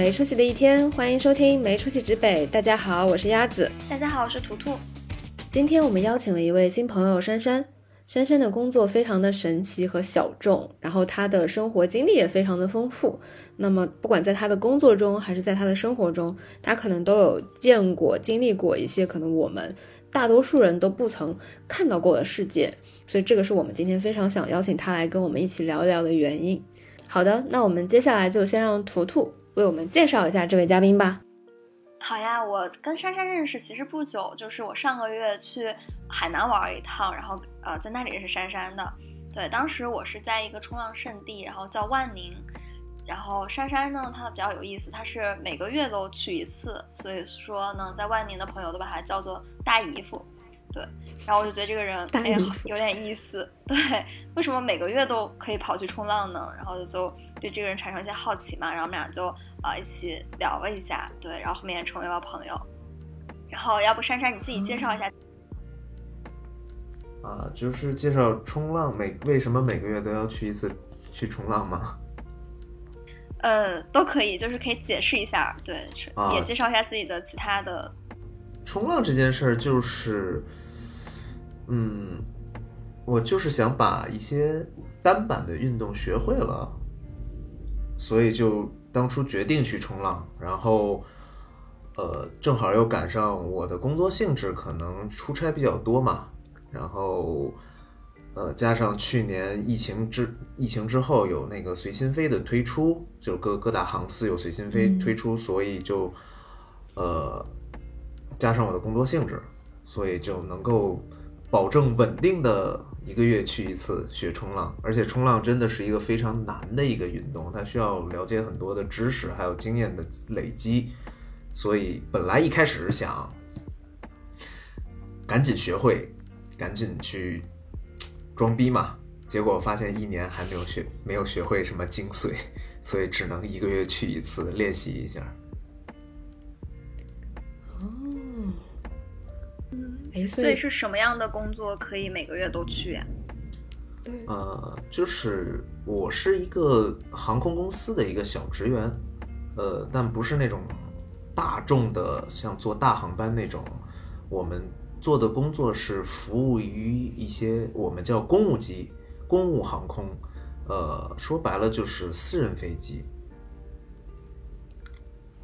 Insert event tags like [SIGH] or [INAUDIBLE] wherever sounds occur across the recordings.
没出息的一天，欢迎收听没出息指北。大家好，我是鸭子。大家好，我是图图。今天我们邀请了一位新朋友珊珊。珊珊的工作非常的神奇和小众，然后她的生活经历也非常的丰富。那么不管在她的工作中，还是在她的生活中，她可能都有见过、经历过一些可能我们大多数人都不曾看到过的世界。所以这个是我们今天非常想邀请她来跟我们一起聊一聊的原因。好的，那我们接下来就先让图图为我们介绍一下这位嘉宾吧。好呀，我跟珊珊认识其实不久，就是我上个月去海南玩一趟，然后呃在那里认识珊珊的。对，当时我是在一个冲浪圣地，然后叫万宁。然后珊珊呢，她比较有意思，她是每个月都去一次，所以说呢，在万宁的朋友都把她叫做大姨夫。对，然后我就觉得这个人哎有点意思。对，为什么每个月都可以跑去冲浪呢？然后就对这个人产生一些好奇嘛。然后我们俩就啊一起聊了一下，对，然后后面也成为了朋友。然后要不珊珊你自己介绍一下？啊，就是介绍冲浪每为什么每个月都要去一次去冲浪吗？[LAUGHS] 呃，都可以，就是可以解释一下，对，也介绍一下自己的其他的。冲浪这件事儿就是。嗯，我就是想把一些单板的运动学会了，所以就当初决定去冲浪。然后，呃，正好又赶上我的工作性质，可能出差比较多嘛。然后，呃，加上去年疫情之疫情之后有那个随心飞的推出，就各各大航司有随心飞推出，所以就，呃，加上我的工作性质，所以就能够。保证稳定的一个月去一次学冲浪，而且冲浪真的是一个非常难的一个运动，它需要了解很多的知识，还有经验的累积。所以本来一开始是想赶紧学会，赶紧去装逼嘛，结果发现一年还没有学，没有学会什么精髓，所以只能一个月去一次练习一下。对，是什么样的工作可以每个月都去呀？对，呃，就是我是一个航空公司的一个小职员，呃，但不是那种大众的，像坐大航班那种。我们做的工作是服务于一些我们叫公务机、公务航空，呃，说白了就是私人飞机。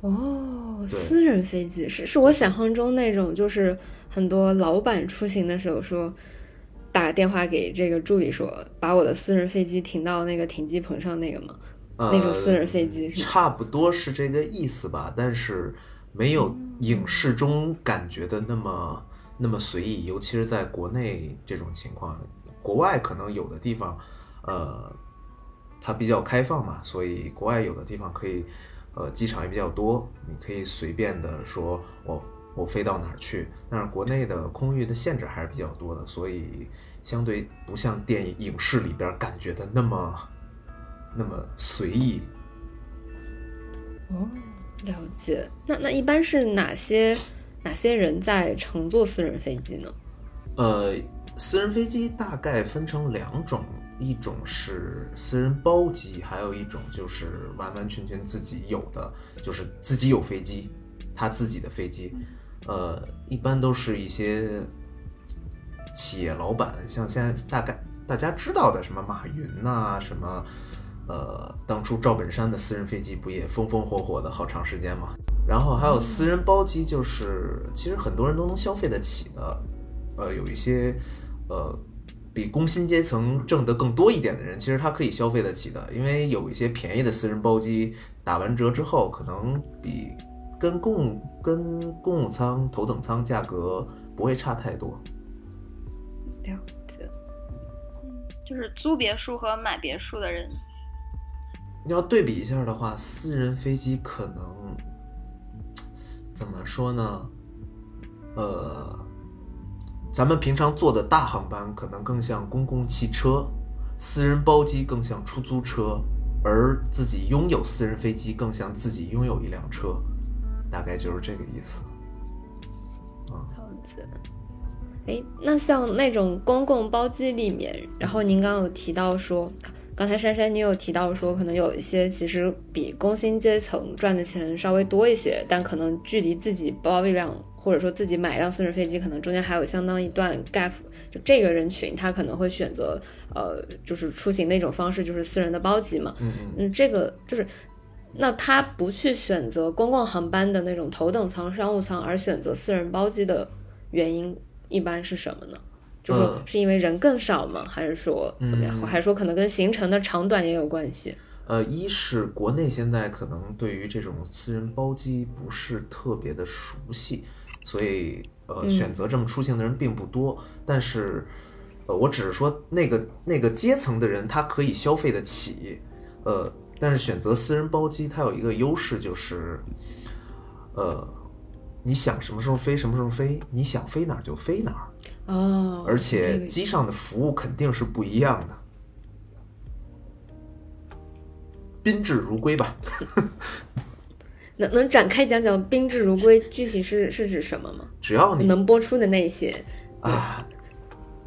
哦，私人飞机是是我想象中那种就是。很多老板出行的时候说，打电话给这个助理说，把我的私人飞机停到那个停机棚上那个吗？那种私人飞机差不多是这个意思吧，但是没有影视中感觉的那么那么随意，尤其是在国内这种情况，国外可能有的地方，呃，它比较开放嘛，所以国外有的地方可以，呃，机场也比较多，你可以随便的说我。我飞到哪儿去？但是国内的空域的限制还是比较多的，所以相对不像电影影视里边感觉的那么那么随意。哦，了解。那那一般是哪些哪些人在乘坐私人飞机呢？呃，私人飞机大概分成两种，一种是私人包机，还有一种就是完完全全自己有的，就是自己有飞机，他自己的飞机。呃，一般都是一些企业老板，像现在大概大家知道的什么马云呐，什么呃，当初赵本山的私人飞机不也风风火火的好长时间嘛？然后还有私人包机，就是其实很多人都能消费得起的，呃，有一些呃比工薪阶层挣得更多一点的人，其实他可以消费得起的，因为有一些便宜的私人包机打完折之后，可能比。跟公跟公务舱、头等舱价格不会差太多。了解，就是租别墅和买别墅的人，你要对比一下的话，私人飞机可能怎么说呢？呃，咱们平常坐的大航班可能更像公共汽车，私人包机更像出租车，而自己拥有私人飞机更像自己拥有一辆车。大概就是这个意思，啊，好的。哎，那像那种公共包机里面，然后您刚刚有提到说，刚才珊珊你有提到说，可能有一些其实比工薪阶层赚的钱稍微多一些，但可能距离自己包一辆或者说自己买一辆私人飞机，可能中间还有相当一段 gap。就这个人群，他可能会选择呃，就是出行的一种方式，就是私人的包机嘛。嗯嗯，这个就是。那他不去选择公共航班的那种头等舱、商务舱，而选择私人包机的原因一般是什么呢？就是说是因为人更少吗？还是说怎么样？还是说可能跟行程的长短也有关系？呃，一是国内现在可能对于这种私人包机不是特别的熟悉，所以呃选择这么出行的人并不多。但是呃，我只是说那个那个阶层的人他可以消费得起，呃。但是选择私人包机，它有一个优势就是，呃，你想什么时候飞什么时候飞，你想飞哪儿就飞哪儿。哦。而且机上的服务肯定是不一样的，宾至如归吧。[LAUGHS] 能能展开讲讲宾至如归具体是是指什么吗？只要你能播出的那些啊。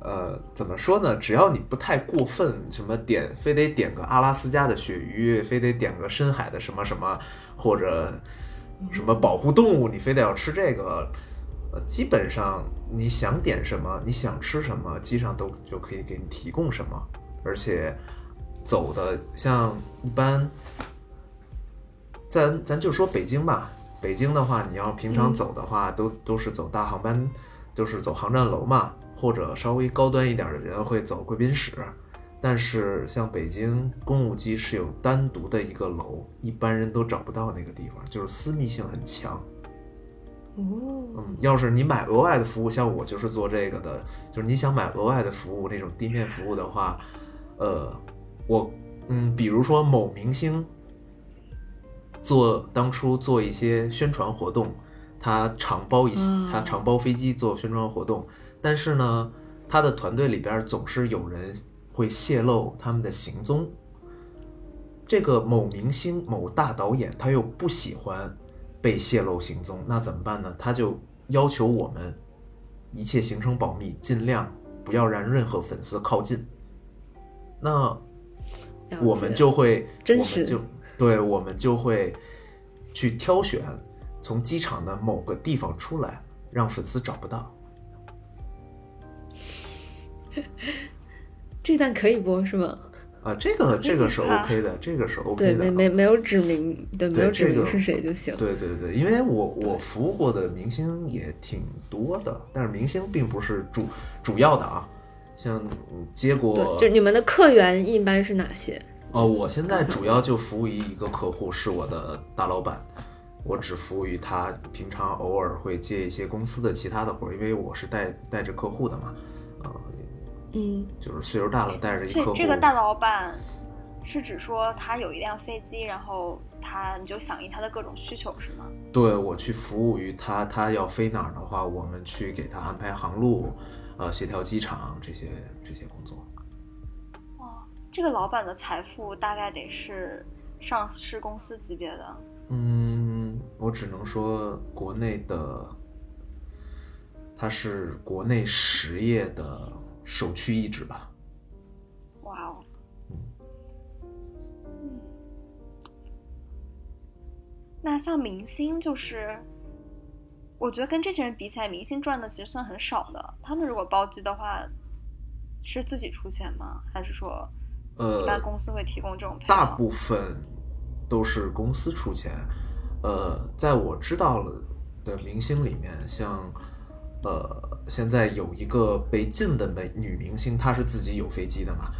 呃，怎么说呢？只要你不太过分，什么点非得点个阿拉斯加的鳕鱼，非得点个深海的什么什么，或者什么保护动物，你非得要吃这个，呃，基本上你想点什么，你想吃什么，机上都就可以给你提供什么。而且走的像一般，咱咱就说北京吧，北京的话，你要平常走的话，都都是走大航班，就是走航站楼嘛。或者稍微高端一点的人会走贵宾室，但是像北京公务机是有单独的一个楼，一般人都找不到那个地方，就是私密性很强。哦，嗯，要是你买额外的服务，像我就是做这个的，就是你想买额外的服务那种地面服务的话，呃，我嗯，比如说某明星做当初做一些宣传活动，他常包一些，他常包飞机做宣传活动。但是呢，他的团队里边总是有人会泄露他们的行踪。这个某明星、某大导演，他又不喜欢被泄露行踪，那怎么办呢？他就要求我们一切行程保密，尽量不要让任何粉丝靠近。那我们就会，我们就对，我们就会去挑选从机场的某个地方出来，让粉丝找不到。[LAUGHS] 这段可以播是吗？啊，这个这个是 OK 的，这个是 OK 的。对，没没没有指名，对，没有指名是谁就行。对对对，因为我我服务过的明星也挺多的，但是明星并不是主主要的啊。像接过，就你们的客源一般是哪些？哦，我现在主要就服务于一个客户，是我的大老板，我只服务于他。平常偶尔会接一些公司的其他的活儿，因为我是带带着客户的嘛。啊，嗯，就是岁数大了，带着一客户。这个大老板是指说他有一辆飞机，然后他你就响应他的各种需求是吗？对，我去服务于他，他要飞哪儿的话，我们去给他安排航路，呃，协调机场这些这些工作。哇，这个老板的财富大概得是上市公司级别的。嗯，我只能说国内的。他是国内实业的首屈一指吧？哇哦，嗯，那像明星，就是我觉得跟这些人比起来，明星赚的其实算很少的。他们如果包机的话，是自己出钱吗？还是说，呃，一般公司会提供这种？大部分都是公司出钱。呃，在我知道了的明星里面，像。呃，现在有一个被禁的美女明星，她是自己有飞机的嘛？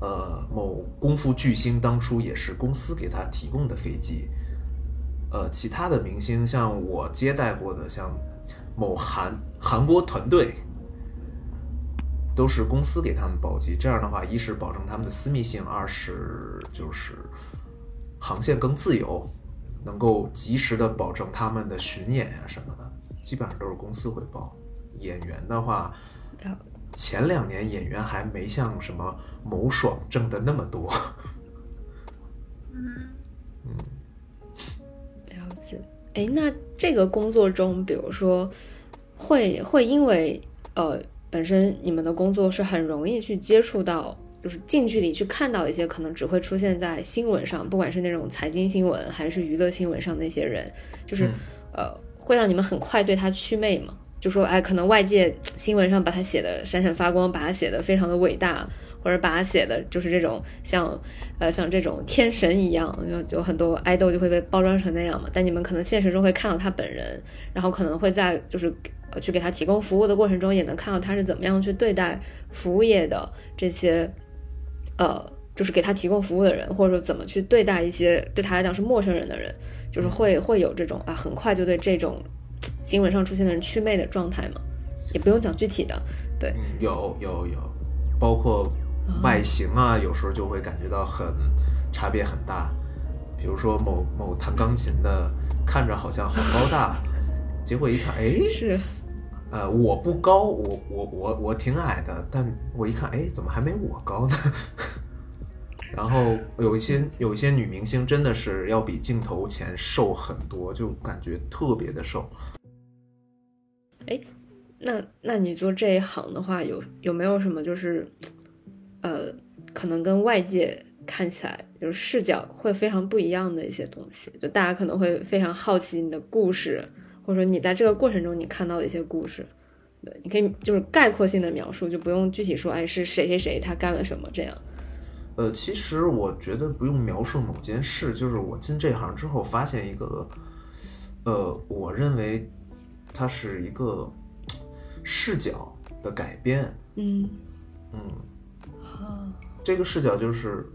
呃，某功夫巨星当初也是公司给她提供的飞机。呃，其他的明星，像我接待过的，像某韩韩国团队，都是公司给他们包机。这样的话，一是保证他们的私密性，二是就是航线更自由，能够及时的保证他们的巡演呀什么的，基本上都是公司会包。演员的话，前两年演员还没像什么某爽挣的那么多。嗯嗯，了解。哎，那这个工作中，比如说，会会因为呃，本身你们的工作是很容易去接触到就是近距离去看到一些可能只会出现在新闻上，不管是那种财经新闻还是娱乐新闻上那些人，就是、嗯呃，会让你们很快对他祛魅嘛？就说哎，可能外界新闻上把他写的闪闪发光，把他写的非常的伟大，或者把他写的就是这种像呃像这种天神一样，就就很多爱豆就会被包装成那样嘛。但你们可能现实中会看到他本人，然后可能会在就是呃去给他提供服务的过程中，也能看到他是怎么样去对待服务业的这些呃，就是给他提供服务的人，或者说怎么去对待一些对他来讲是陌生人的人，就是会会有这种啊，很快就对这种新闻上出现的人祛魅的状态嘛，也不用讲具体的，对，嗯，有有有，包括外形啊，有时候就会感觉到很差别很大。比如说某某弹钢琴的，看着好像好高大，[LAUGHS] 结果一看，哎，是，呃，我不高，我我我我挺矮的，但我一看，哎，怎么还没我高呢？[LAUGHS] 然后有一些有一些女明星真的是要比镜头前瘦很多，就感觉特别的瘦。哎那那你做这一行的话，有有没有什么就是，呃，可能跟外界看起来就是视角会非常不一样的一些东西？就大家可能会非常好奇你的故事，或者说你在这个过程中你看到的一些故事。对，你可以就是概括性的描述，就不用具体说，哎，是谁谁谁他干了什么这样。呃，其实我觉得不用描述某件事，就是我进这行之后发现一个，呃，我认为它是一个视角的改变。嗯，嗯，啊，这个视角就是，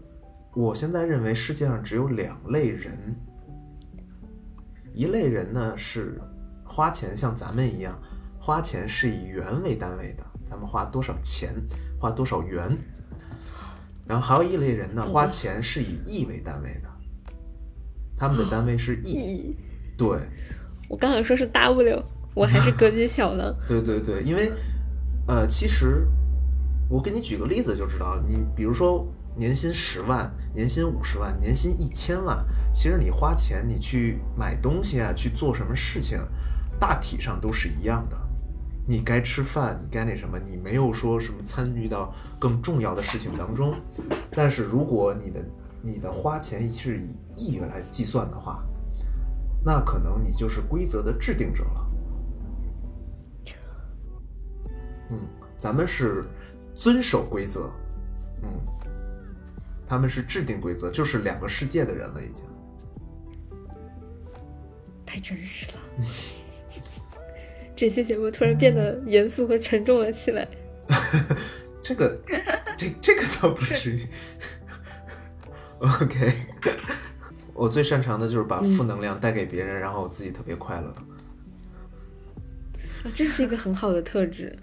我现在认为世界上只有两类人，一类人呢是花钱像咱们一样，花钱是以元为单位的，咱们花多少钱，花多少元。然后还有一类人呢，花钱是以亿为单位的，他们的单位是亿。亿，对，我刚想说是 W，我还是 [LAUGHS] 格局小呢。对对对，因为呃，其实我给你举个例子就知道了。你比如说年薪十万、年薪五十万、年薪一千万，其实你花钱你去买东西啊，去做什么事情，大体上都是一样的。你该吃饭，你该那什么，你没有说什么参与到更重要的事情当中。但是如果你的你的花钱是以亿元来计算的话，那可能你就是规则的制定者了。嗯，咱们是遵守规则，嗯，他们是制定规则，就是两个世界的人了，已经。太真实了。这期节目突然变得严肃和沉重了起来。[LAUGHS] 这个，这这个倒不至于。[LAUGHS] OK，我最擅长的就是把负能量带给别人，然后我自己特别快乐。啊，这是一个很好的特质，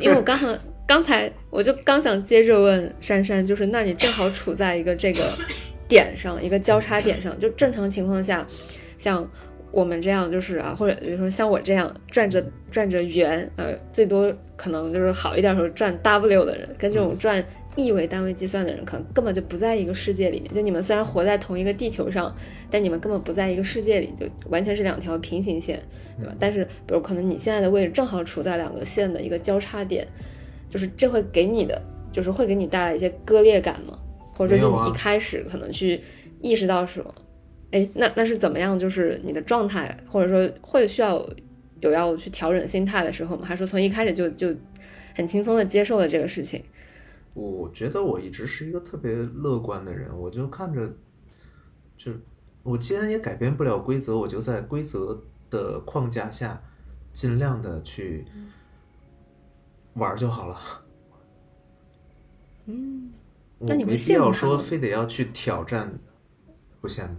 因为我刚才刚才我就刚想接着问珊珊，就是那你正好处在一个这个点上，一个交叉点上，就正常情况下，像我们这样就是啊，或者比如说像我这样转着转着圆，呃，最多可能就是好一点时候转 W 的人，跟这种转亿为单位计算的人，可能根本就不在一个世界里面。就你们虽然活在同一个地球上，但你们根本不在一个世界里，就完全是两条平行线，对吧？但是，比如可能你现在的位置正好处在两个线的一个交叉点，就是这会给你的，就是会给你带来一些割裂感吗？或者没有啊就你一开始可能去意识到说，哎，那那是怎么样？就是你的状态，或者说会需要有要去调整心态的时候吗？还是说从一开始就就很轻松的接受了这个事情？我觉得我一直是一个特别乐观的人，我就看着，就我既然也改变不了规则，我就在规则的框架下，尽量的去玩就好了。嗯，我那你会没必要说非得要去挑战，不羡慕。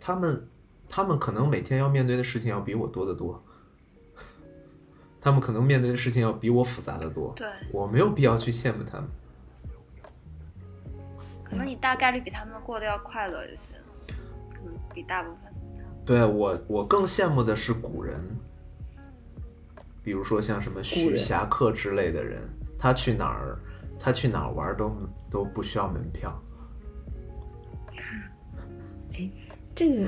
他们，他们可能每天要面对的事情要比我多得多，他们可能面对的事情要比我复杂的多。对，我没有必要去羡慕他们。可能你大概率比他们过得要快乐一些，可能比大部分。对我，我更羡慕的是古人，比如说像什么徐霞客之类的人，他去哪儿，他去哪儿玩都都不需要门票。[LAUGHS] 这个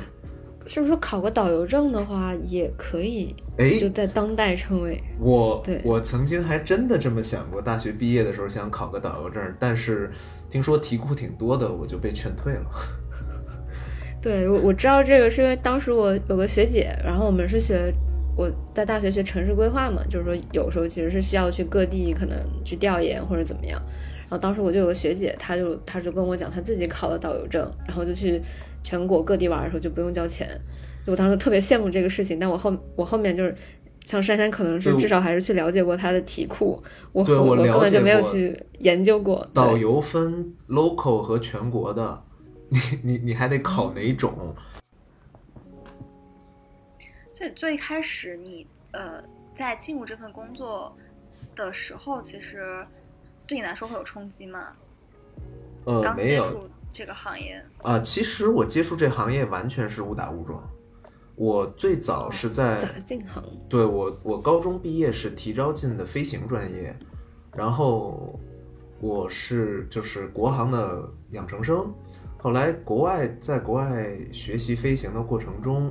是不是考个导游证的话也可以？哎，就在当代称为我对我曾经还真的这么想过，大学毕业的时候想考个导游证，但是听说题库挺多的，我就被劝退了。[LAUGHS] 对，我我知道这个是因为当时我有个学姐，然后我们是学我在大学学城市规划嘛，就是说有时候其实是需要去各地可能去调研或者怎么样。然后当时我就有个学姐，她就她就跟我讲，她自己考了导游证，然后就去全国各地玩的时候就不用交钱。我当时特别羡慕这个事情，但我后我后面就是像珊珊，可能是至少还是去了解过她的题库，我我我根本就没有去研究过导游分 local 和全国的，你你你还得考哪种？所以最开始你呃在进入这份工作的时候，其实对你来说会有冲击吗？呃，刚没有接触这个行业，啊、其实我接触这行业完全是误打误撞。我最早是在咋进行？对我，我高中毕业是提招进的飞行专业，然后我是就是国航的养成生，后来国外在国外学习飞行的过程中，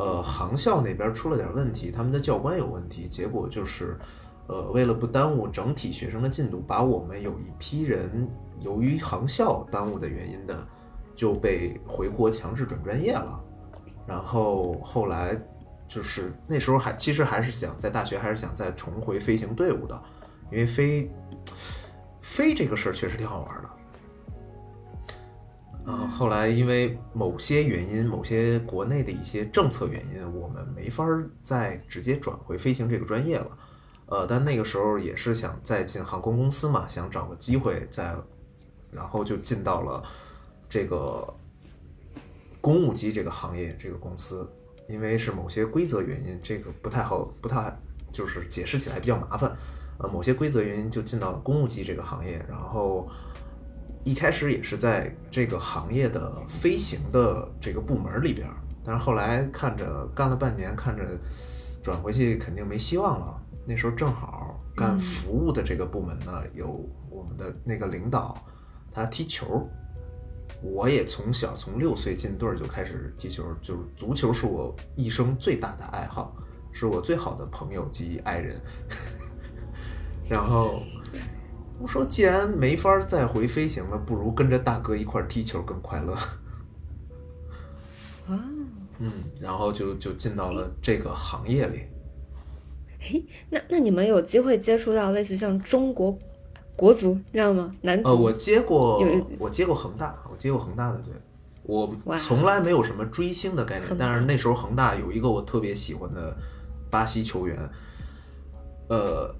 呃，航校那边出了点问题，他们的教官有问题，结果就是，呃，为了不耽误整体学生的进度，把我们有一批人由于航校耽误的原因的，就被回国强制转专业了。然后后来就是那时候还其实还是想在大学还是想再重回飞行队伍的，因为飞飞这个事儿确实挺好玩的。啊、后来因为某些原因，某些国内的一些政策原因，我们没法再直接转回飞行这个专业了。呃，但那个时候也是想再进航空公司嘛，想找个机会再，然后就进到了这个公务机这个行业这个公司，因为是某些规则原因，这个不太好，不太就是解释起来比较麻烦。呃，某些规则原因就进到了公务机这个行业，然后一开始也是在这个行业的飞行的这个部门里边，但是后来看着干了半年，看着转回去肯定没希望了。那时候正好干服务的这个部门呢，有我们的那个领导，他踢球，我也从小从六岁进队就开始踢球，就是足球是我一生最大的爱好，是我最好的朋友及爱人。然后我说，既然没法儿再回飞行了，不如跟着大哥一块儿踢球更快乐。啊，嗯，然后就就进到了这个行业里。嘿，那那你们有机会接触到类似于像中国国足知道吗？男足？呃，我接过，我接过恒大，我接过恒大的队。我从来没有什么追星的概念但是那时候恒大有一个我特别喜欢的巴西球员，呃，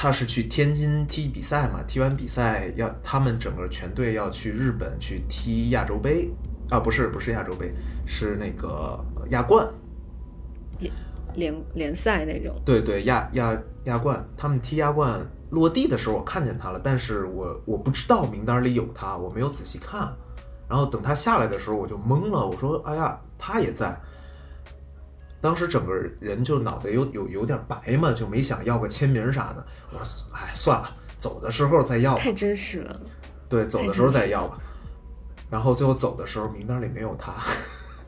他是去天津踢比赛嘛，踢完比赛要他们整个全队要去日本去踢亚洲杯啊，不是不是亚洲杯，是那个亚冠，联联赛那种。对对，亚亚亚冠，他们踢亚冠落地的时候，我看见他了，但是我我不知道名单里有他，我没有仔细看。然后等他下来的时候，我就懵了，我说：“哎呀，他也在。”当时整个人就脑袋有有有点白嘛，就没想要个签名啥的。我说：“哎，算了，走的时候再要吧。太真实了，对，走的时候再要吧。”然后最后走的时候，名单里没有他。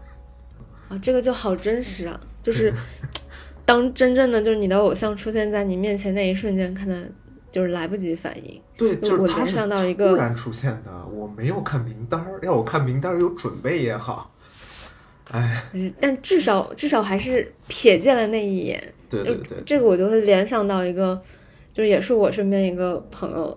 [LAUGHS] 啊，这个就好真实啊！就是 [LAUGHS] 当真正的就是你的偶像出现在你面前那一瞬间，可能就是来不及反应。对，就是他是想到一个突然出现的，我没有看名单儿，要我看名单儿有准备也好。哎，嗯，但至少至少还是瞥见了那一眼。对对对，这个我就会联想到一个，就是也是我身边一个朋友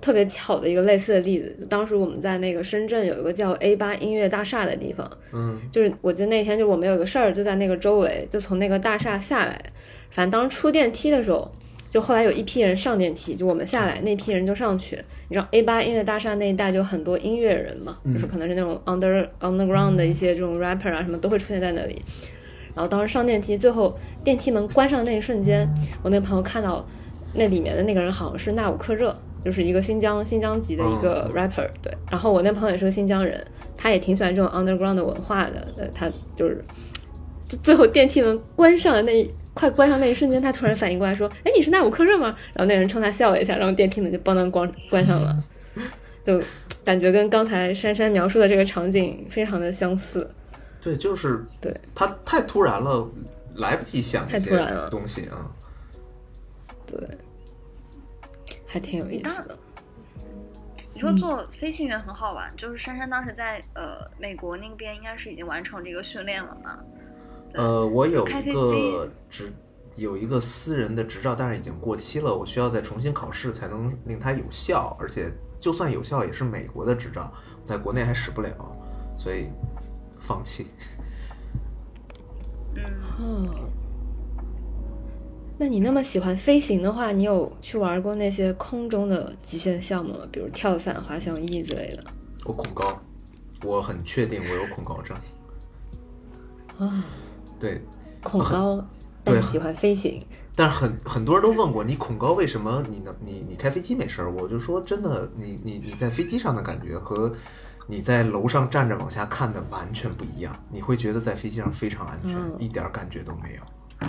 特别巧的一个类似的例子。就当时我们在那个深圳有一个叫 A 八音乐大厦的地方，嗯就是我记得那天就我们有个事儿就在那个周围，就从那个大厦下来，反正当时出电梯的时候，就后来有一批人上电梯，就我们下来那批人就上去。你知道 A 八音乐大厦那一带就很多音乐人嘛，嗯就是可能是那种 under underground 的一些这种 rapper 啊什么都会出现在那里。然后当时上电梯，最后电梯门关上那一瞬间，我那朋友看到那里面的那个人好像是纳吾克热，就是一个新疆新疆籍的一个 rapper，、对。然后我那朋友也是个新疆人，他也挺喜欢这种 underground 的文化的，呃，他就是就最后电梯门关上的那一快关上那一瞬间，他突然反应过来说：“哎，你是纳吾克热吗？”然后那人冲他笑了一下，然后电梯门就咣当关关上了，[LAUGHS] 就感觉跟刚才珊珊描述的这个场景非常的相似。对，就是对，他太突然了，来不及想太突然了东西啊。对，还挺有意思的。你说做飞行员很好玩，就是珊珊当时在呃美国那边应该是已经完成这个训练了嘛？对呃，我有一个执有一个私人的执照，但是已经过期了，我需要再重新考试才能令它有效，而且就算有效，也是美国的执照，在国内还使不了，所以放弃。[LAUGHS] 嗯，哦，那你那么喜欢飞行的话，你有去玩过那些空中的极限项目吗？比如跳伞、滑翔翼之类的？我恐高，我很确定我有恐高症。啊，对，恐高，对但喜欢飞行。但是很很多人都问过你恐高为什么你能你你开飞机没事儿？我就说真的，你你你在飞机上的感觉和你在楼上站着往下看的完全不一样，你会觉得在飞机上非常安全，嗯一点儿感觉都没有。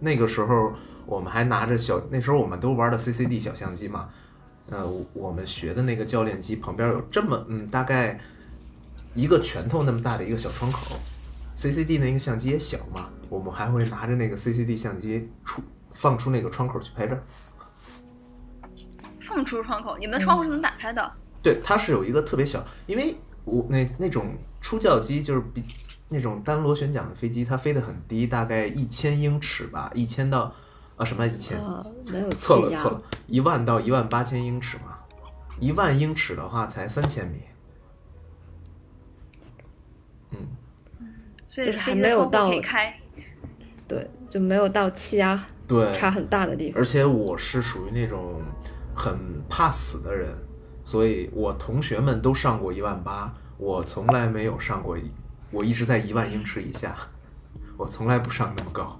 那个时候我们还拿着小，那时候我们都玩的 CCD 小相机嘛，呃，我们学的那个教练机旁边有这么嗯大概一个拳头那么大的一个小窗口，CCD 那个相机也小嘛，我们还会拿着那个 CCD 相机出放出那个窗口去拍照。放出窗口，你们的窗户是能打开的。对，它是有一个特别小，因为我那那种初教机就是比那种单螺旋桨的飞机，它飞得很低，大概一千英尺吧，一千到啊什么一千，啊，没有。错了错了，一万到一万八千英尺嘛，一万英尺的话才三千米。所以就是还没有到开。对，就没有到气压对，差很大的地方。而且我是属于那种很怕死的人，所以我同学们都上过一万八，我从来没有上过一，我一直在一万英尺以下，我从来不上那么高。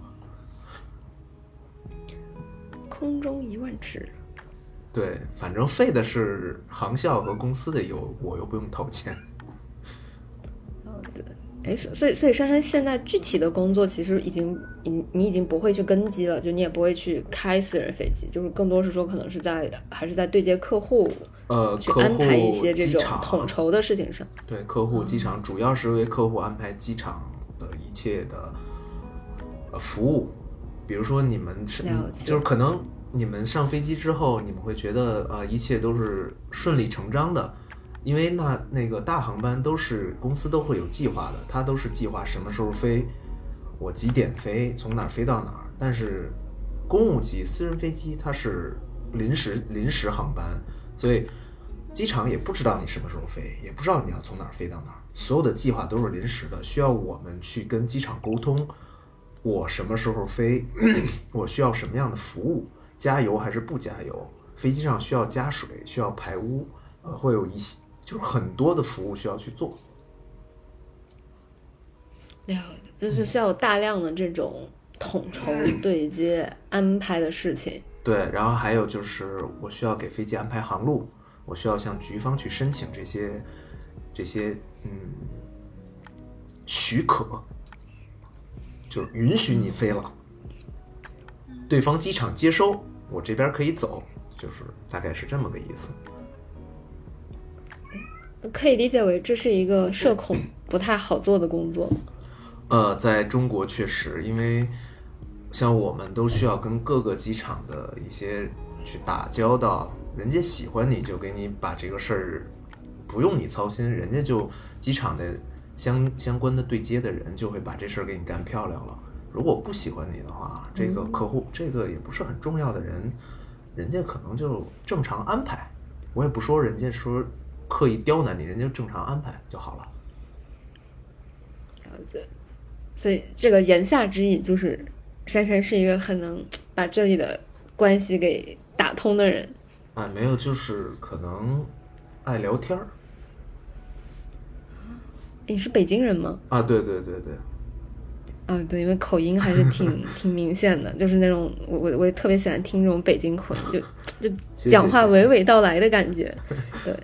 空中一万尺，对，反正费的是航校和公司的油，我又不用掏钱。哎，所所以所以珊珊现在具体的工作其实已经你你已经不会去跟机了，就你也不会去开私人飞机，就是更多是说可能是在还是在对接客户呃，去客户安排一些这种统筹的事情上。对，客户机场主要是为客户安排机场的一切的呃服务，比如说你们是就是可能你们上飞机之后，你们会觉得呃一切都是顺理成章的，因为那那个大航班都是公司都会有计划的，它都是计划什么时候飞，我几点飞，从哪儿飞到哪儿。但是公务机、私人飞机它是临时临时航班，所以机场也不知道你什么时候飞，也不知道你要从哪儿飞到哪儿，所有的计划都是临时的，需要我们去跟机场沟通，我什么时候飞，我需要什么样的服务，加油还是不加油，飞机上需要加水，需要排污，呃，会有一些就是很多的服务需要去做。了解，就是需要有大量的这种统筹、对接、安排的事情。对，然后还有就是我需要给飞机安排航路，我需要向局方去申请这些这些嗯许可，就是允许你飞了，对方机场接收，我这边可以走，就是大概是这么个意思。可以理解为这是一个社恐不太好做的工作。呃，在中国确实，因为像我们都需要跟各个机场的一些去打交道，人家喜欢你就给你把这个事儿不用你操心，人家就机场的相相关的对接的人就会把这事儿给你干漂亮了。如果不喜欢你的话，这个客户、这个也不是很重要的人，人家可能就正常安排。我也不说人家说刻意刁难你，人家正常安排就好了。了解，所以这个言下之意就是，珊珊是一个很能把这里的关系给打通的人。啊，没有，就是可能爱聊天儿你是北京人吗？啊，对对对对，嗯，对，因为口音还是挺 [LAUGHS] 挺明显的，就是那种我我我也特别喜欢听这种北京口音，就就讲话娓娓道来的感觉。对，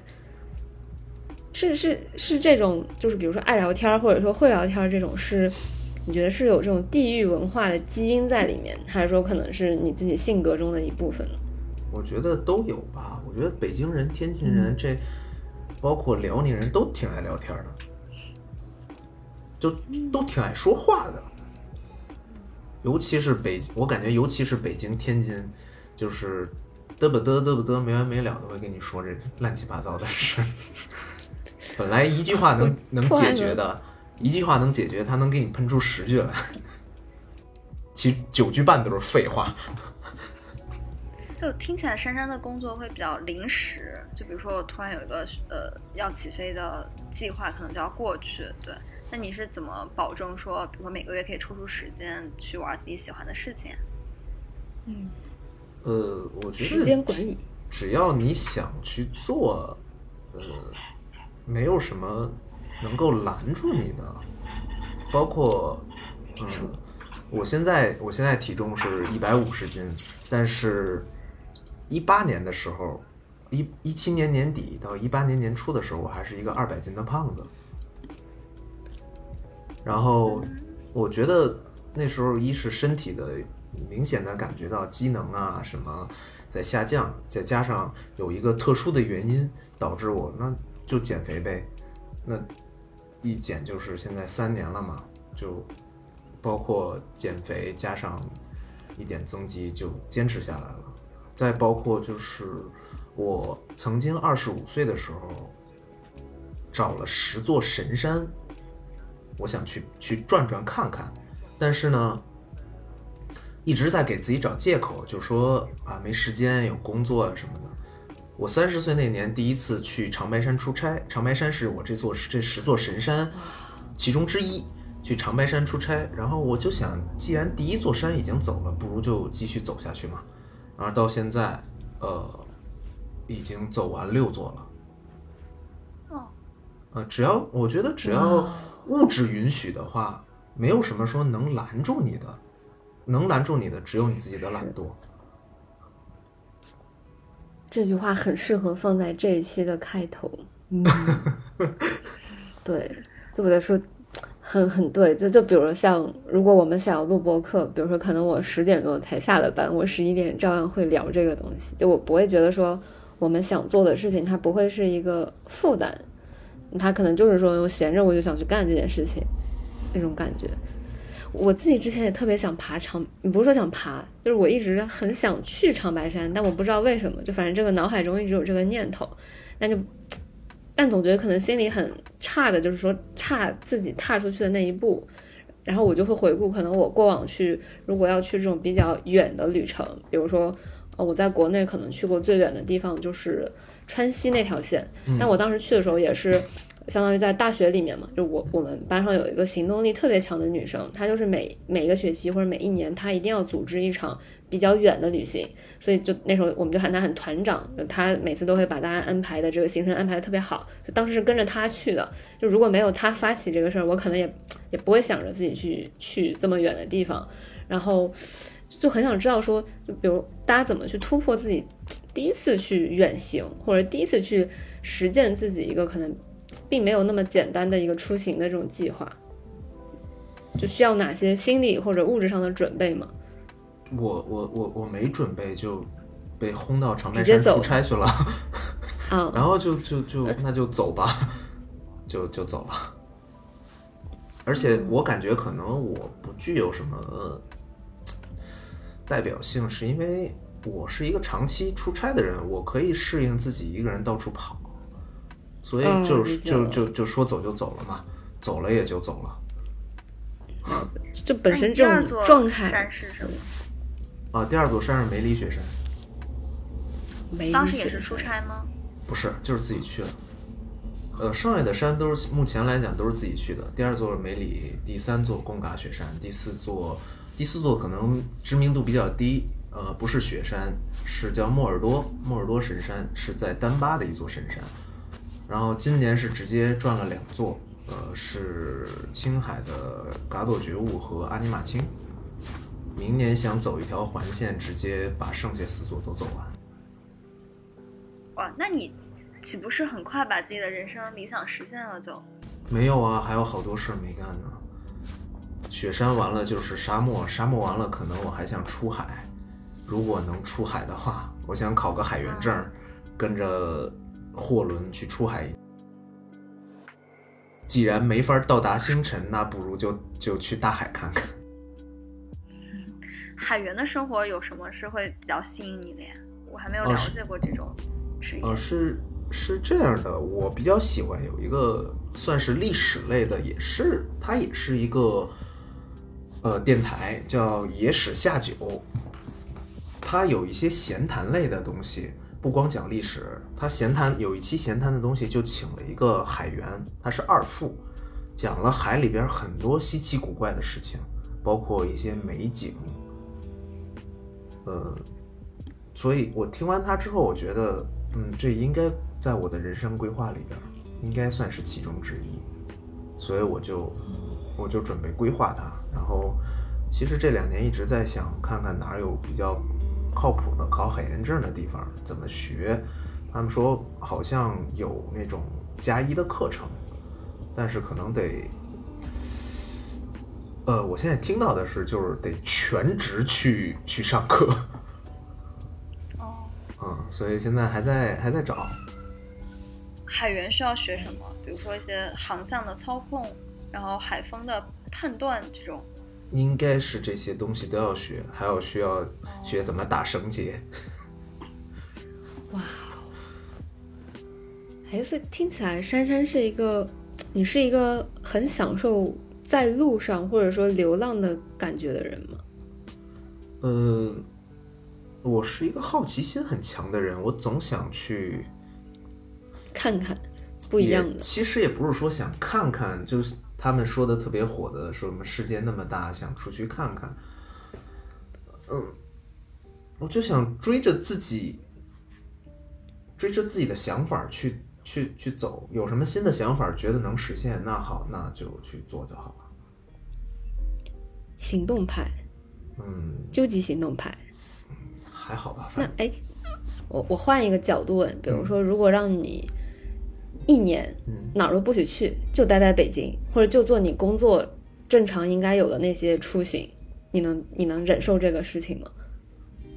是是是这种，就是比如说爱聊天儿或者说会聊天儿这种，是你觉得是有这种地域文化的基因在里面，还是说可能是你自己性格中的一部分呢？我觉得都有吧。我觉得北京人、天津人这，包括辽宁人都挺爱聊天儿的。就都挺爱说话的。尤其是北，我感觉尤其是北京、天津，就是嘚不嘚嘚不嘚没完没了的会跟你说这乱七八糟的事。本来一句话能 [LAUGHS] 能解决的，一句话能解决，他能给你喷出十句来，其实九句半都是废话。就听起来，珊珊的工作会比较临时。就比如说，我突然有一个呃要起飞的计划，可能就要过去。对，那你是怎么保证说，比如说每个月可以抽出时间去玩自己喜欢的事情？嗯，呃，我觉得时间管理，只要你想去做，呃，没有什么能够拦住你的。包括，嗯，我现在我现在体重是一百五十斤，但是。一八年的时候，一一七年年底到一八年年初的时候，我还是一个二百斤的胖子。然后，我觉得那时候一是身体的明显的感觉到机能啊什么在下降，再加上有一个特殊的原因导致我那就减肥呗。那一减就是现在三年了嘛，就包括减肥加上一点增肌，就坚持下来了。再包括就是我曾经二十五岁的时候找了十座神山，我想去去转转看看，但是呢一直在给自己找借口，就说啊没时间，有工作啊什么的。我三十岁那年第一次去长白山出差，长白山是我这座这十座神山其中之一，去长白山出差，然后我就想，既然第一座山已经走了，不如就继续走下去嘛。然后到现在，呃，已经走完六座了。哦，呃，只要我觉得只要物质允许的话，没有什么说能拦住你的，能拦住你的只有你自己的懒惰。这句话很适合放在这一期的开头。嗯，[LAUGHS] 对，就我在说。很很对，就就比如像，如果我们想要录播课，比如说可能我十点钟才下了班，我十一点照样会聊这个东西。就我不会觉得说我们想做的事情它不会是一个负担，它可能就是说我闲着我就想去干这件事情那种感觉。我自己之前也特别想爬长，不是说想爬，就是我一直很想去长白山，但我不知道为什么，就反正这个脑海中一直有这个念头，那就。但总觉得可能心里很差的，就是说差自己踏出去的那一步，然后我就会回顾，可能我过往去，如果要去这种比较远的旅程，比如说，呃，我在国内可能去过最远的地方就是川西那条线，但我当时去的时候也是。相当于在大学里面嘛，就我我们班上有一个行动力特别强的女生，她就是每每一个学期或者每一年，她一定要组织一场比较远的旅行，所以就那时候我们就喊她很团长，就她每次都会把大家安排的这个行程安排的特别好，就当时是跟着她去的，就如果没有她发起这个事儿，我可能也也不会想着自己去去这么远的地方，然后就很想知道说，就比如大家怎么去突破自己第一次去远行，或者第一次去实践自己一个可能。并没有那么简单的一个出行的这种计划，就需要哪些心理或者物质上的准备吗？我我我我没准备就被轰到长白山出差去了，啊，[LAUGHS] 然后就就就那就走吧，[LAUGHS] 就就走了。而且我感觉可能我不具有什么代表性，是因为我是一个长期出差的人，我可以适应自己一个人到处跑。所以就是就就就说走就走了嘛，走了也就走了。这本身这种状态。山是什么？啊，第二座山是梅里雪山。梅当时也是出差吗？不是，就是自己去了。呃，剩下的山都是目前来讲都是自己去的。第二座是梅里，第三座贡嘎雪山，第四座第四座可能知名度比较低。呃，不是雪山，是叫莫尔多莫尔多神山，是在丹巴的一座神山。然后今年是直接转了两座，呃，是青海的嘎朵觉悟和阿尼玛卿。明年想走一条环线，直接把剩下四座都走完。哇，那你岂不是很快把自己的人生理想实现了？就没有啊，还有好多事儿没干呢。雪山完了就是沙漠，沙漠完了可能我还想出海。如果能出海的话，我想考个海员证，跟着。货轮去出海，既然没法到达星辰，那不如就就去大海看看。海员的生活有什么是会比较吸引你的呀？我还没有了解过这种职业。呃，是是这样的，我比较喜欢有一个算是历史类的，也是它也是一个呃电台，叫野史下酒。它有一些闲谈类的东西，不光讲历史，他闲谈有一期闲谈的东西就请了一个海员，他是二副，讲了海里边很多稀奇古怪的事情，包括一些美景。呃，所以我听完他之后，我觉得，嗯，这应该在我的人生规划里边，应该算是其中之一，所以我就，我就准备规划它。然后，其实这两年一直在想，看看哪儿有比较靠谱的考海员证的地方，怎么学。他们说好像有那种加一的课程，但是可能得，呃，我现在听到的是，就是得全职去去上课。哦，[LAUGHS] 嗯，所以现在还在还在找。海员需要学什么？比如说一些航向的操控，然后海风的判断这种。应该是这些东西都要学，还有需要学怎么打绳结。哇，哎，所以听起来珊珊是一个，你是一个很享受在路上或者说流浪的感觉的人吗？嗯，我是一个好奇心很强的人，我总想去看看不一样的。其实也不是说想看看，就是他们说的特别火的，说什么世界那么大，想出去看看。嗯，我就想追着自己，追着自己的想法去去去走。有什么新的想法，觉得能实现，那好，那就去做就好了。行动派，嗯，究极行动派。还好吧。那哎，我我换一个角度问，比如说，如果让你一年哪儿都不许去，就待在北京，或者就做你工作正常应该有的那些出行，你能你能忍受这个事情吗？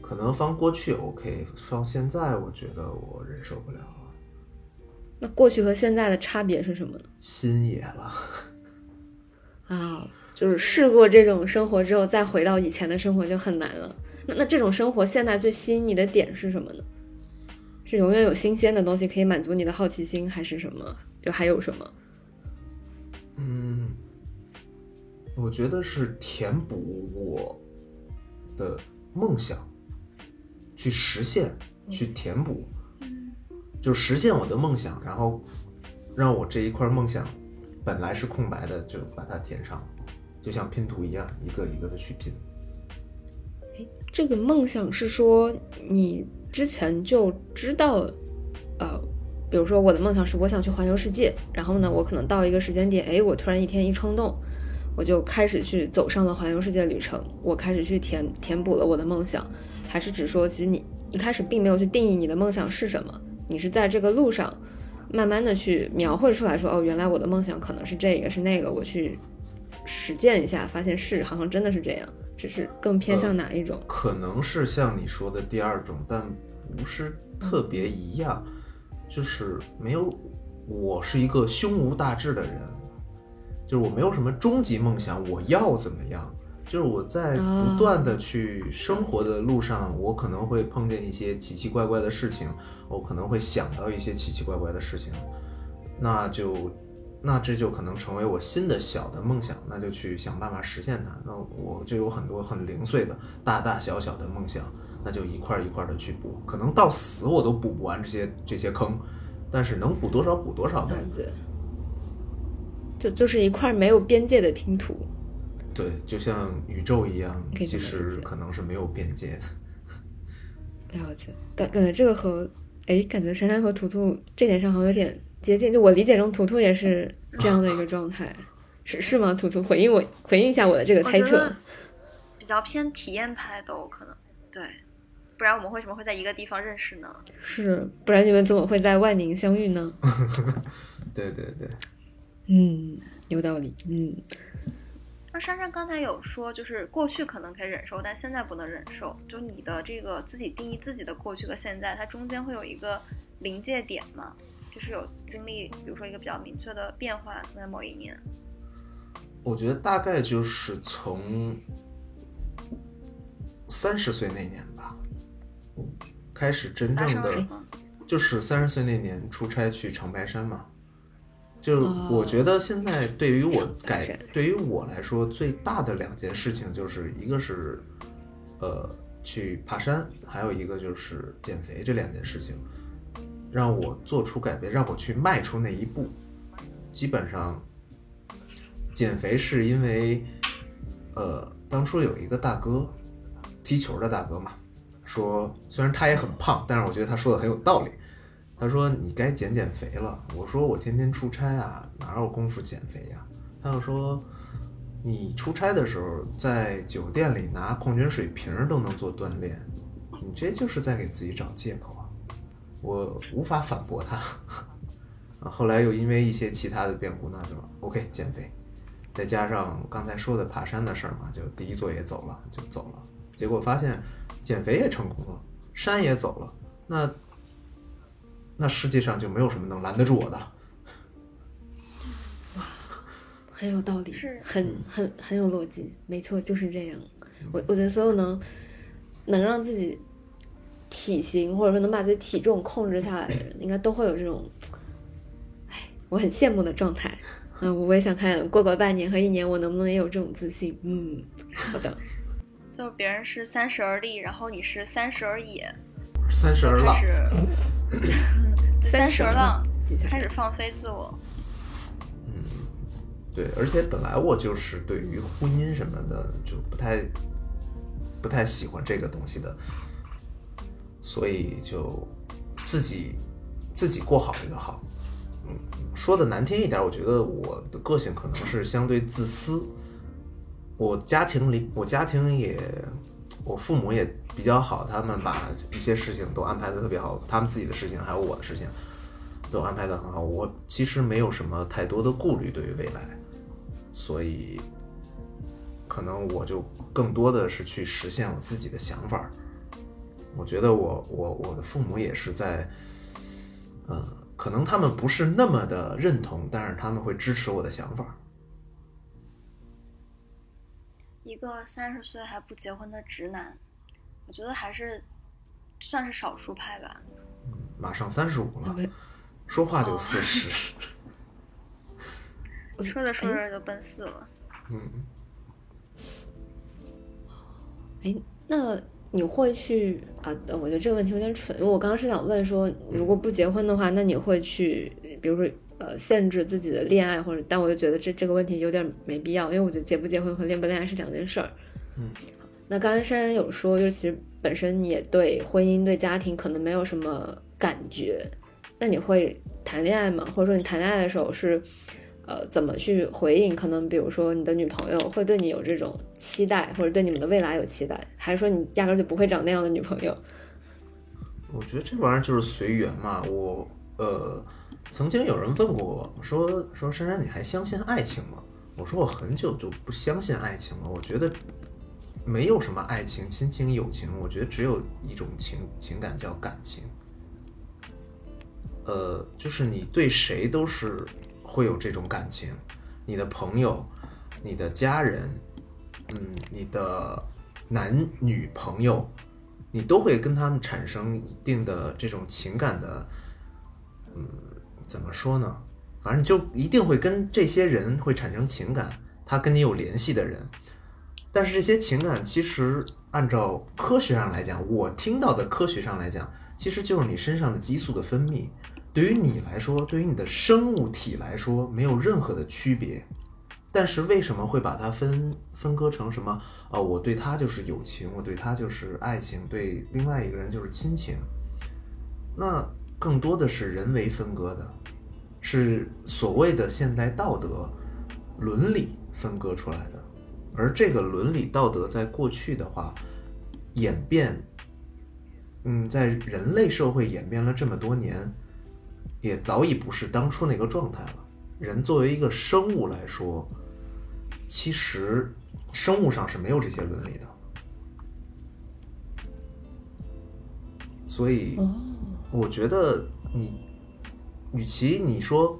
可能放过去 OK，放现在我觉得我忍受不了了。那过去和现在的差别是什么呢？心野了。啊，就是试过这种生活之后，再回到以前的生活就很难了。那那这种生活现在最吸引你的点是什么呢？是永远有新鲜的东西可以满足你的好奇心，还是什么？就还有什么？嗯，我觉得是填补我的梦想，去实现，去填补，就实现我的梦想，然后让我这一块梦想本来是空白的，就把它填上，就像拼图一样，一个一个的去拼。哎，这个梦想是说你之前就知道，呃，比如说我的梦想是我想去环游世界，然后呢，我可能到一个时间点，哎，我突然一天一冲动，我就开始去走上了环游世界旅程，我开始去填填补了我的梦想，还是只说其实你一开始并没有去定义你的梦想是什么，你是在这个路上慢慢的去描绘出来说，哦，原来我的梦想可能是这个是那个，我去实践一下，发现是好像真的是这样。只是更偏向哪一种？可能是像你说的第二种，但不是特别一样。就是没有，我是一个胸无大志的人，就是我没有什么终极梦想，我要怎么样？就是我在不断的去生活的路上，我可能会碰见一些奇奇怪怪的事情，我可能会想到一些奇奇怪怪的事情，那就。那这就可能成为我新的小的梦想，那就去想办法实现它。那我就有很多很零碎的大大小小的梦想，那就一块一块的去补。可能到死我都补不完这些这些坑，但是能补多少补多少呗。就就是一块没有边界的拼图。对，就像宇宙一样，其实可能是没有边界的。了解，感感觉这个和哎，感觉珊珊和图图这点上好像有点。接近，就我理解中，图图也是这样的一个状态，是是吗？图图回应我，回应一下我的这个猜测。比较偏体验派都可能，对，不然我们为什么会在一个地方认识呢？是，不然你们怎么会在万宁相遇呢？[LAUGHS] 对对对，嗯，有道理，嗯。那珊珊刚才有说，就是过去可能可以忍受，但现在不能忍受。就你的这个自己定义自己的过去和现在，它中间会有一个临界点吗？就是有经历，比如说一个比较明确的变化，在某一年？我觉得大概就是从三十岁那年吧，开始真正的就是三十岁那年出差去长白山嘛。就我觉得现在对于我改，对于我来说最大的两件事情，就是一个是呃去爬山，还有一个就是减肥。这两件事情让我做出改变，让我去迈出那一步。基本上减肥是因为呃当初有一个大哥，踢球的大哥嘛，说虽然他也很胖，但是我觉得他说的很有道理。他说：“你该减减肥了。”我说：“我天天出差啊，哪有功夫减肥呀？”他又说：“你出差的时候在酒店里拿矿泉水瓶都能做锻炼，你这就是在给自己找借口！”我无法反驳他。[LAUGHS] 后来又因为一些其他的变故，那就 OK 减肥，再加上刚才说的爬山的事儿嘛，就第一座也走了，就走了。结果发现减肥也成功了，山也走了，那。那世界上就没有什么能拦得住我的了。哇，[LAUGHS] 很有道理，很很很有逻辑，没错，就是这样。我我觉得所有能能让自己体型或者说能把自己体重控制下来的人，应该都会有这种，哎，我很羡慕的状态。嗯，我也想看过个半年和一年，我能不能也有这种自信？嗯，好的。[LAUGHS] 就别人是三十而立，然后你是三十而已，[LAUGHS] 三十而浪。三十而浪开始放飞自我。嗯，对，而且本来我就是对于婚姻什么的就不太不太喜欢这个东西的，所以就自己自己过好就好。嗯，说的难听一点，我觉得我的个性可能是相对自私。我家庭里，我家庭也，我父母也。比较好，他们把一些事情都安排的特别好，他们自己的事情还有我的事情都安排的很好。我其实没有什么太多的顾虑对于未来，所以可能我就更多的是去实现我自己的想法。我觉得我我我的父母也是在，嗯，可能他们不是那么的认同，但是他们会支持我的想法。一个三十岁还不结婚的直男。我觉得还是算是少数派吧。马上三十五了，说话就四十。[LAUGHS] 我说着说着就奔四了。[LAUGHS] 嗯。哎，那你会去啊？我觉得这个问题有点蠢，因为我刚刚是想问说，如果不结婚的话，那你会去，比如说呃，限制自己的恋爱，或者？但我就觉得这这个问题有点没必要，因为我觉得结不结婚和恋不恋爱是两件事儿。嗯。那刚才珊珊有说，就是其实本身你也对婚姻、对家庭可能没有什么感觉，那你会谈恋爱吗？或者说你谈恋爱的时候是，呃，怎么去回应？可能比如说你的女朋友会对你有这种期待，或者对你们的未来有期待，还是说你压根就不会找那样的女朋友？我觉得这玩意儿就是随缘嘛。我呃，曾经有人问过我说说珊珊，你还相信爱情吗？我说我很久就不相信爱情了。我觉得。没有什么爱情、亲情、友情，我觉得只有一种情情感叫感情。呃，就是你对谁都是会有这种感情，你的朋友、你的家人，嗯，你的男女朋友，你都会跟他们产生一定的这种情感的，嗯，怎么说呢？反正就一定会跟这些人会产生情感，他跟你有联系的人。但是这些情感其实按照科学上来讲，我听到的科学上来讲，其实就是你身上的激素的分泌。对于你来说，对于你的生物体来说，没有任何的区别。但是为什么会把它分分割成什么？啊，我对他就是友情，我对他就是爱情，对另外一个人就是亲情。那更多的是人为分割的，是所谓的现代道德伦理分割出来的。而这个伦理道德在过去的话，演变，嗯，在人类社会演变了这么多年，也早已不是当初那个状态了。人作为一个生物来说，其实生物上是没有这些伦理的。所以，我觉得你与其你说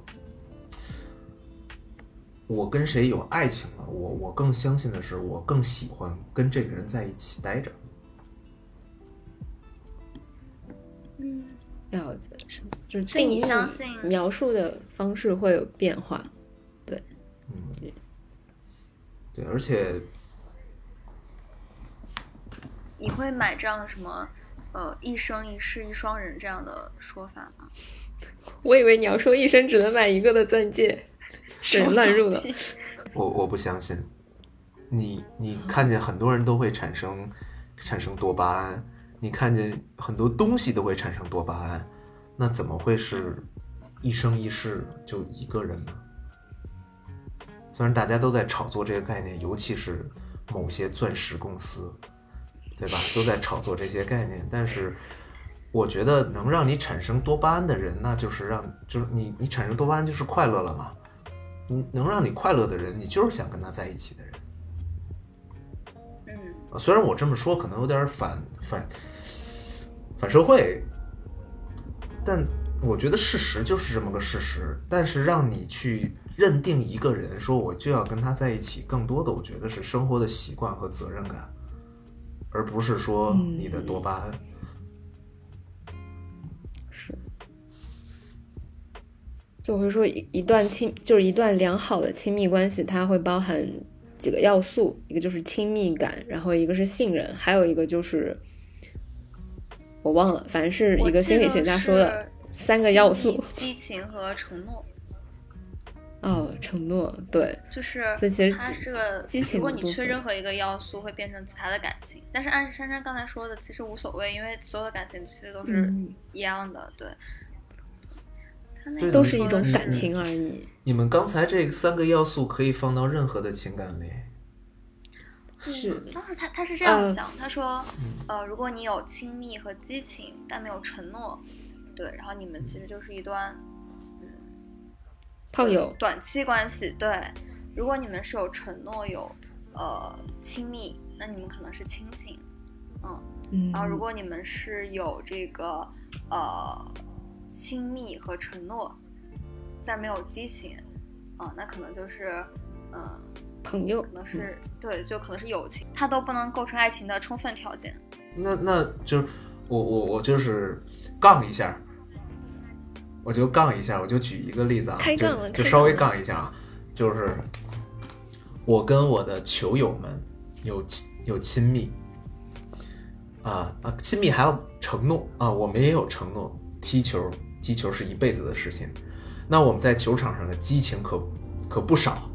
我跟谁有爱情了，我我更相信的是，我更喜欢跟这个人在一起待着。嗯，了解，是就是你定义相信描述的方式会有变化。对。对，而且你会买这样什么呃一生一世一双人这样的说法吗？[LAUGHS] 我以为你要说一生只能买一个的钻戒，[LAUGHS] 对，乱入了。[LAUGHS] 我我不相信，你你看见很多人都会产生产生多巴胺，你看见很多东西都会产生多巴胺，那怎么会是一生一世就一个人呢？虽然大家都在炒作这个概念，尤其是某些钻石公司，对吧？都在炒作这些概念，但是我觉得能让你产生多巴胺的人，那就是让就是你你产生多巴胺就是快乐了嘛。你，能让你快乐的人，你就是想跟他在一起的人。嗯啊虽然我这么说可能有点反反反社会，但我觉得事实就是这么个事实。但是让你去认定一个人，说我就要跟他在一起，更多的我觉得是生活的习惯和责任感，而不是说你的多巴胺。是，就会说一一段亲，就是一段良好的亲密关系，它会包含几个要素，一个就是亲密感，然后一个是信任，还有一个就是我忘了，反正是一个心理学家说的三个要素。激情和承诺。[LAUGHS] 哦，承诺，对，就是所以其实它这个，激情如果你缺任何一个要素，会变成其他的感情。但是按珊珊刚才说的，其实无所谓，因为所有的感情其实都是嗯一样的。对，都是一种感情而已。你们刚才这三个要素可以放到任何的情感里。是嗯当时他他是这样呃讲，他说，呃，如果你有亲密和激情，但没有承诺，对，然后你们其实就是一段炮友，短期关系。对，如果你们是有承诺、有呃亲密，那你们可能是亲情。嗯，嗯，然后如果你们是有这个呃亲密和承诺，但没有激情，啊、那可能就是嗯、朋友可，能是对，就可能是友情，它都不能构成爱情的充分条件。那那就是我我我就是杠一下，我就杠一下，我就举一个例子啊，开杠了就就稍微杠一下啊，就是我跟我的球友们有亲有亲密啊啊，亲密还要承诺啊，我们也有承诺，踢球踢球是一辈子的事情，那我们在球场上的激情可可不少。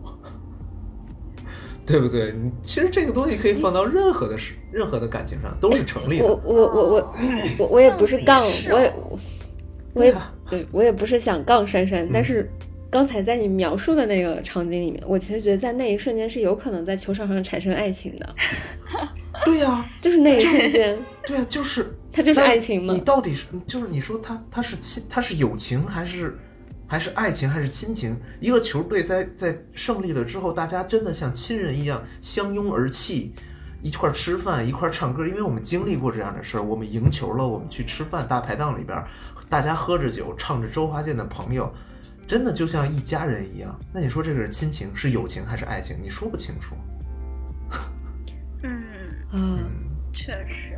对不对？你其实这个东西可以放到任何的事、任何的感情上，都是成立的。我我我我我我也不是杠，我也我也啊。对我也不是想杠珊珊，嗯但是刚才在你描述的那个场景里面，我其实觉得在那一瞬间是有可能在球场上产生爱情的，[LAUGHS] 对呀、就是那一瞬间，对呀、就是它就是爱情吗？你？到底是就是你说他他是亲他是友情还是还是爱情还是亲情？一个球队在在胜利了之后，大家真的像亲人一样相拥而泣，一块儿吃饭，一块儿唱歌，因为我们经历过这样的事儿。我们赢球了，我们去吃饭，大排档里边儿，大家喝着酒，唱着周华健的《朋友》，真的就像一家人一样。那你说这个是亲情，是友情还是爱情？你说不清楚。[LAUGHS] 嗯，嗯，确实。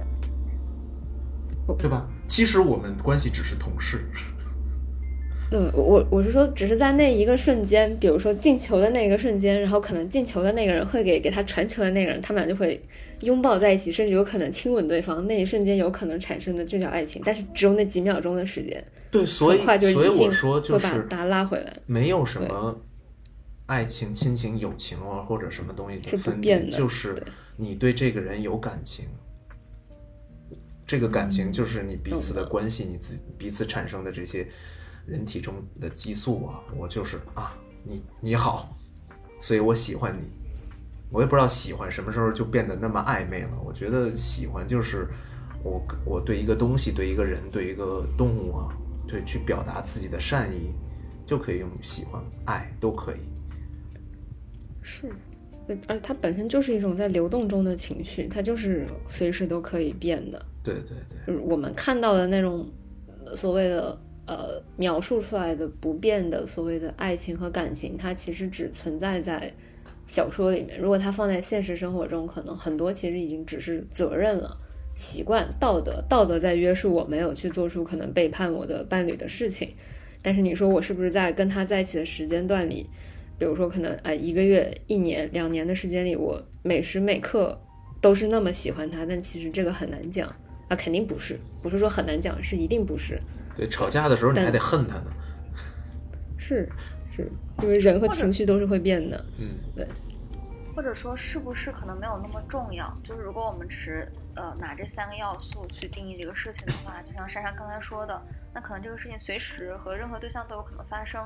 对吧？其实我们关系只是同事。对，我我我是说，只是在那一个瞬间，比如说进球的那个瞬间，然后可能进球的那个人会给给他传球的那个人，他们俩就会拥抱在一起，甚至有可能亲吻对方。那一瞬间有可能产生的就叫爱情，但是只有那几秒钟的时间，对，所以所以我说就是把大家拉回来。没有什么爱情、亲情、友情啊，或者什么东西的分别，就是你对这个人有感情，这个感情就是你彼此的关系，你自彼此产生的这些人体中的激素啊，我就是啊，你你好，所以我喜欢你。我也不知道喜欢什么时候就变得那么暧昧了。我觉得喜欢就是我我对一个东西、对一个人、对一个动物啊，对去表达自己的善意，就可以用喜欢、爱都可以。是，而且它本身就是一种在流动中的情绪，它就是随时都可以变的。对对对，就是我们看到的那种呃所谓的呃描述出来的不变的所谓的爱情和感情，它其实只存在在小说里面。如果它放在现实生活中，可能很多其实已经只是责任了、习惯、道德，道德在约束我没有去做出可能背叛我的伴侣的事情。但是你说我是不是在跟他在一起的时间段里，比如说可能哎一个月、一年、两年的时间里，我每时每刻都是那么喜欢他？但其实这个很难讲啊，肯定不是，不是说很难讲，是一定不是。对，吵架的时候你还得恨他呢。是是，因为人和情绪都是会变的。嗯，对。或者说，是不是可能没有那么重要？就是如果我们只是呃拿这三个要素去定义这个事情的话，就像珊珊刚才说的，那可能这个事情随时和任何对象都有可能发生。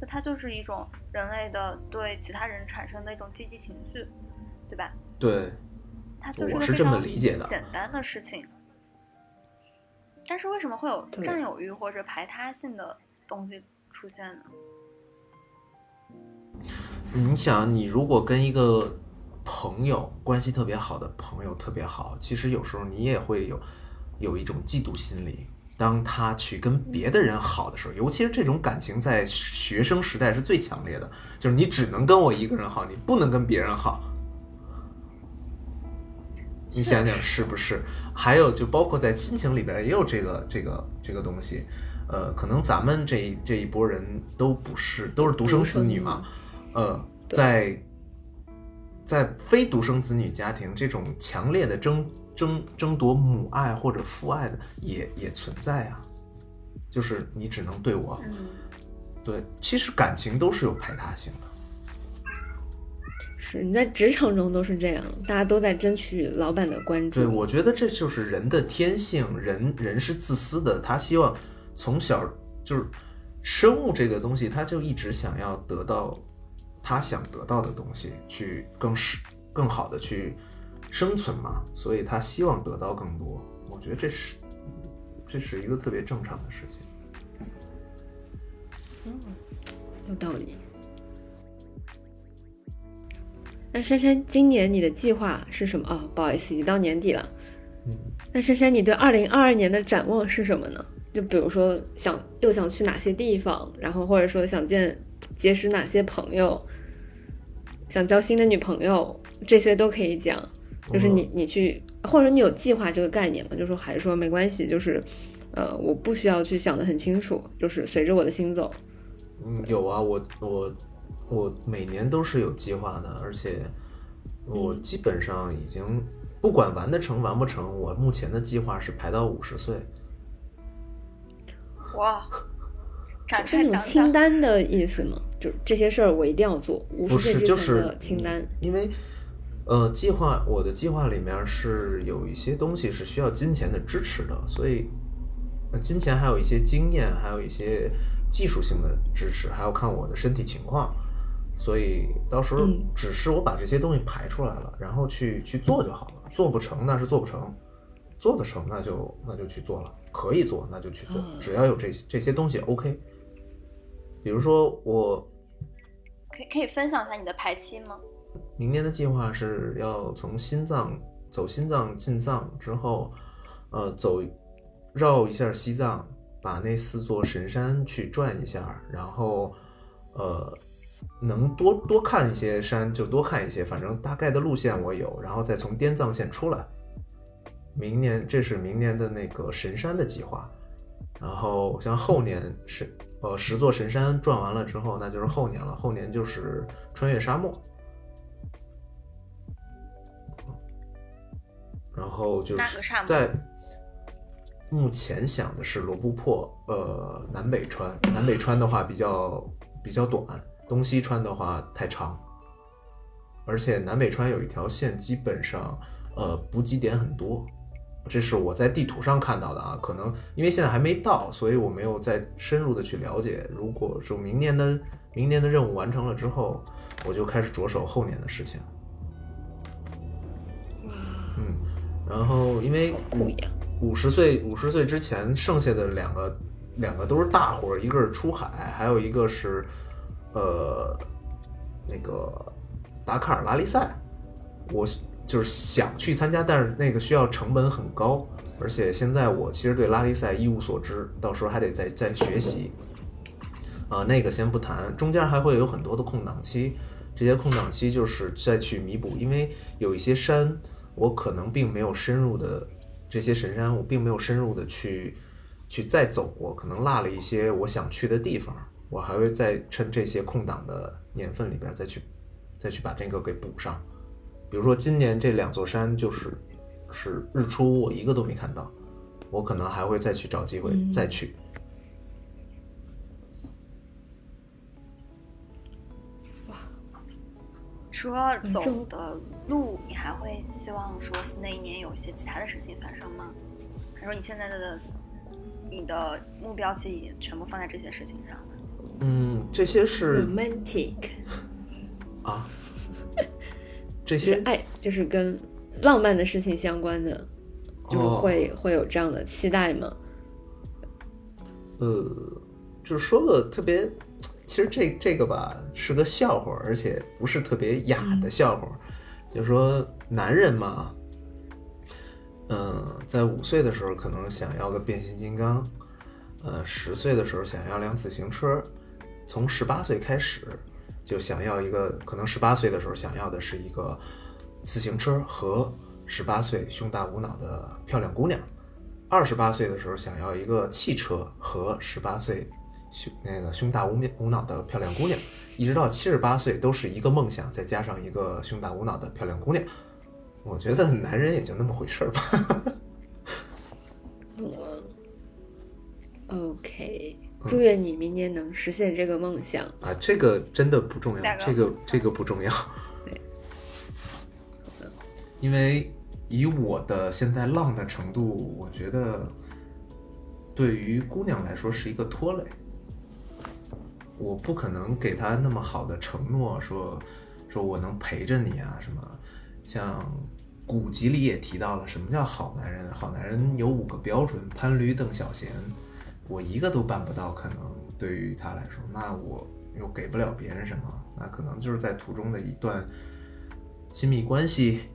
就它就是一种人类的对其他人产生的一种积极情绪，对吧？对。它就是我是这么理解的。简单的事情。但是为什么会有占有欲或者排他性的东西出现呢？你想，你如果跟一个朋友关系特别好的朋友特别好，其实有时候你也会有有一种嫉妒心理。当他去跟别的人好的时候，尤其是这种感情在学生时代是最强烈的，就是你只能跟我一个人好，你不能跟别人好。你想想是不是？还有就包括在亲情里边也有这个这个这个东西，呃，可能咱们这这一波人都不是都是独生子女嘛，呃，在在非独生子女家庭，这种强烈的争争争夺母爱或者父爱的也也存在啊，就是你只能对我，对，其实感情都是有排他性的。是你在职场中都是这样，大家都在争取老板的关注。对，我觉得这就是人的天性，人人是自私的，他希望从小就是生物这个东西，他就一直想要得到他想得到的东西，去更是更好的去生存嘛，所以他希望得到更多。我觉得这是这是一个特别正常的事情。嗯，有道理。那珊珊，今年你的计划是什么啊？不好意思，已经到年底了。嗯，那珊珊，你对二零二二年的展望是什么呢？就比如说，想又想去哪些地方，然后或者说想见结识哪些朋友，想交新的女朋友，这些都可以讲。就是你你去，或者你有计划这个概念吗？就说还是说没关系，就是呃，我不需要去想的很清楚，就是随着我的心走。嗯，有啊，我我。我每年都是有计划的，而且我基本上已经不管完得成完不成，我目前的计划是排到五十岁。哇，[LAUGHS] 是那种清单的意思吗？就这些事儿我一定要做，五十岁之前的清单。因为呃，计划我的计划里面是有一些东西是需要金钱的支持的，所以金钱还有一些经验，还有一些技术性的支持，还要看我的身体情况。所以到时候只是我把这些东西排出来了，然后去去做就好了。做不成那是做不成，做得成那就那就去做了。可以做那就去做，只要有这这些东西 OK。比如说我，可以可以分享一下你的排期吗？明年的计划是要从心脏走心脏进藏之后，呃，走绕一下西藏，把那四座神山去转一下，然后呃。能多多看一些山就多看一些，反正大概的路线我有，然后再从滇藏线出来。明年这是明年的那个神山的计划，然后像后年是呃十座神山转完了之后，那就是后年了。后年就是穿越沙漠，然后就是在目前想的是罗布泊，呃南北川，南北川的话比较比较短。东西穿的话太长，而且南北川有一条线，基本上呃补给点很多，这是我在地图上看到的啊。可能因为现在还没到，所以我没有再深入的去了解。如果说明年的明年的任务完成了之后，我就开始着手后年的事情。嗯，然后因为五十岁五十岁之前剩下的两个两个都是大活，一个是出海，还有一个是。呃，那个达喀尔拉力赛，我就是想去参加，但是那个需要成本很高，而且现在我其实对拉力赛一无所知，到时候还得再再学习。啊、那个先不谈，中间还会有很多的空档期，这些空档期就是再去弥补，因为有一些山我可能并没有深入的，这些神山我并没有深入的去去再走过，可能落了一些我想去的地方，我还会再趁这些空档的年份里边再去再去把这个给补上。比如说今年这两座山就是是日出我一个都没看到，我可能还会再去找机会嗯再去。除了走的路，你还会希望说新的一年有一些其他的事情发生吗？还是说你现在的你的目标其实已经全部放在这些事情上了？嗯，这些是 romantic，啊，[LAUGHS] 这些爱，就是跟浪漫的事情相关的，就是哦会、会有这样的期待吗？呃，就是说个特别，其实这这个吧是个笑话，而且不是特别雅的笑话。就是说男人嘛，嗯、在五岁的时候可能想要个变形金刚，呃，十岁的时候想要辆自行车，从十八岁开始就想要一个，可能十八岁的时候想要的是一个自行车和十八岁胸大无脑的漂亮姑娘。二十八岁的时候想要一个汽车和十八岁胸那个胸大无面无脑的漂亮姑娘，一直到七十八岁都是一个梦想，再加上一个胸大无脑的漂亮姑娘。我觉得男人也就那么回事儿吧。[LAUGHS] OK，祝愿你明年能实现这个梦想。啊，这个真的不重要这个这个不重要。对，因为以我的现在浪的程度，我觉得对于姑娘来说是一个拖累。我不可能给她那么好的承诺，说说我能陪着你啊什么。像古籍里也提到了，什么叫好男人？好男人有五个标准：潘驴邓小闲。我一个都办不到，可能对于他来说，那我又给不了别人什么，那可能就是在途中的一段亲密关系，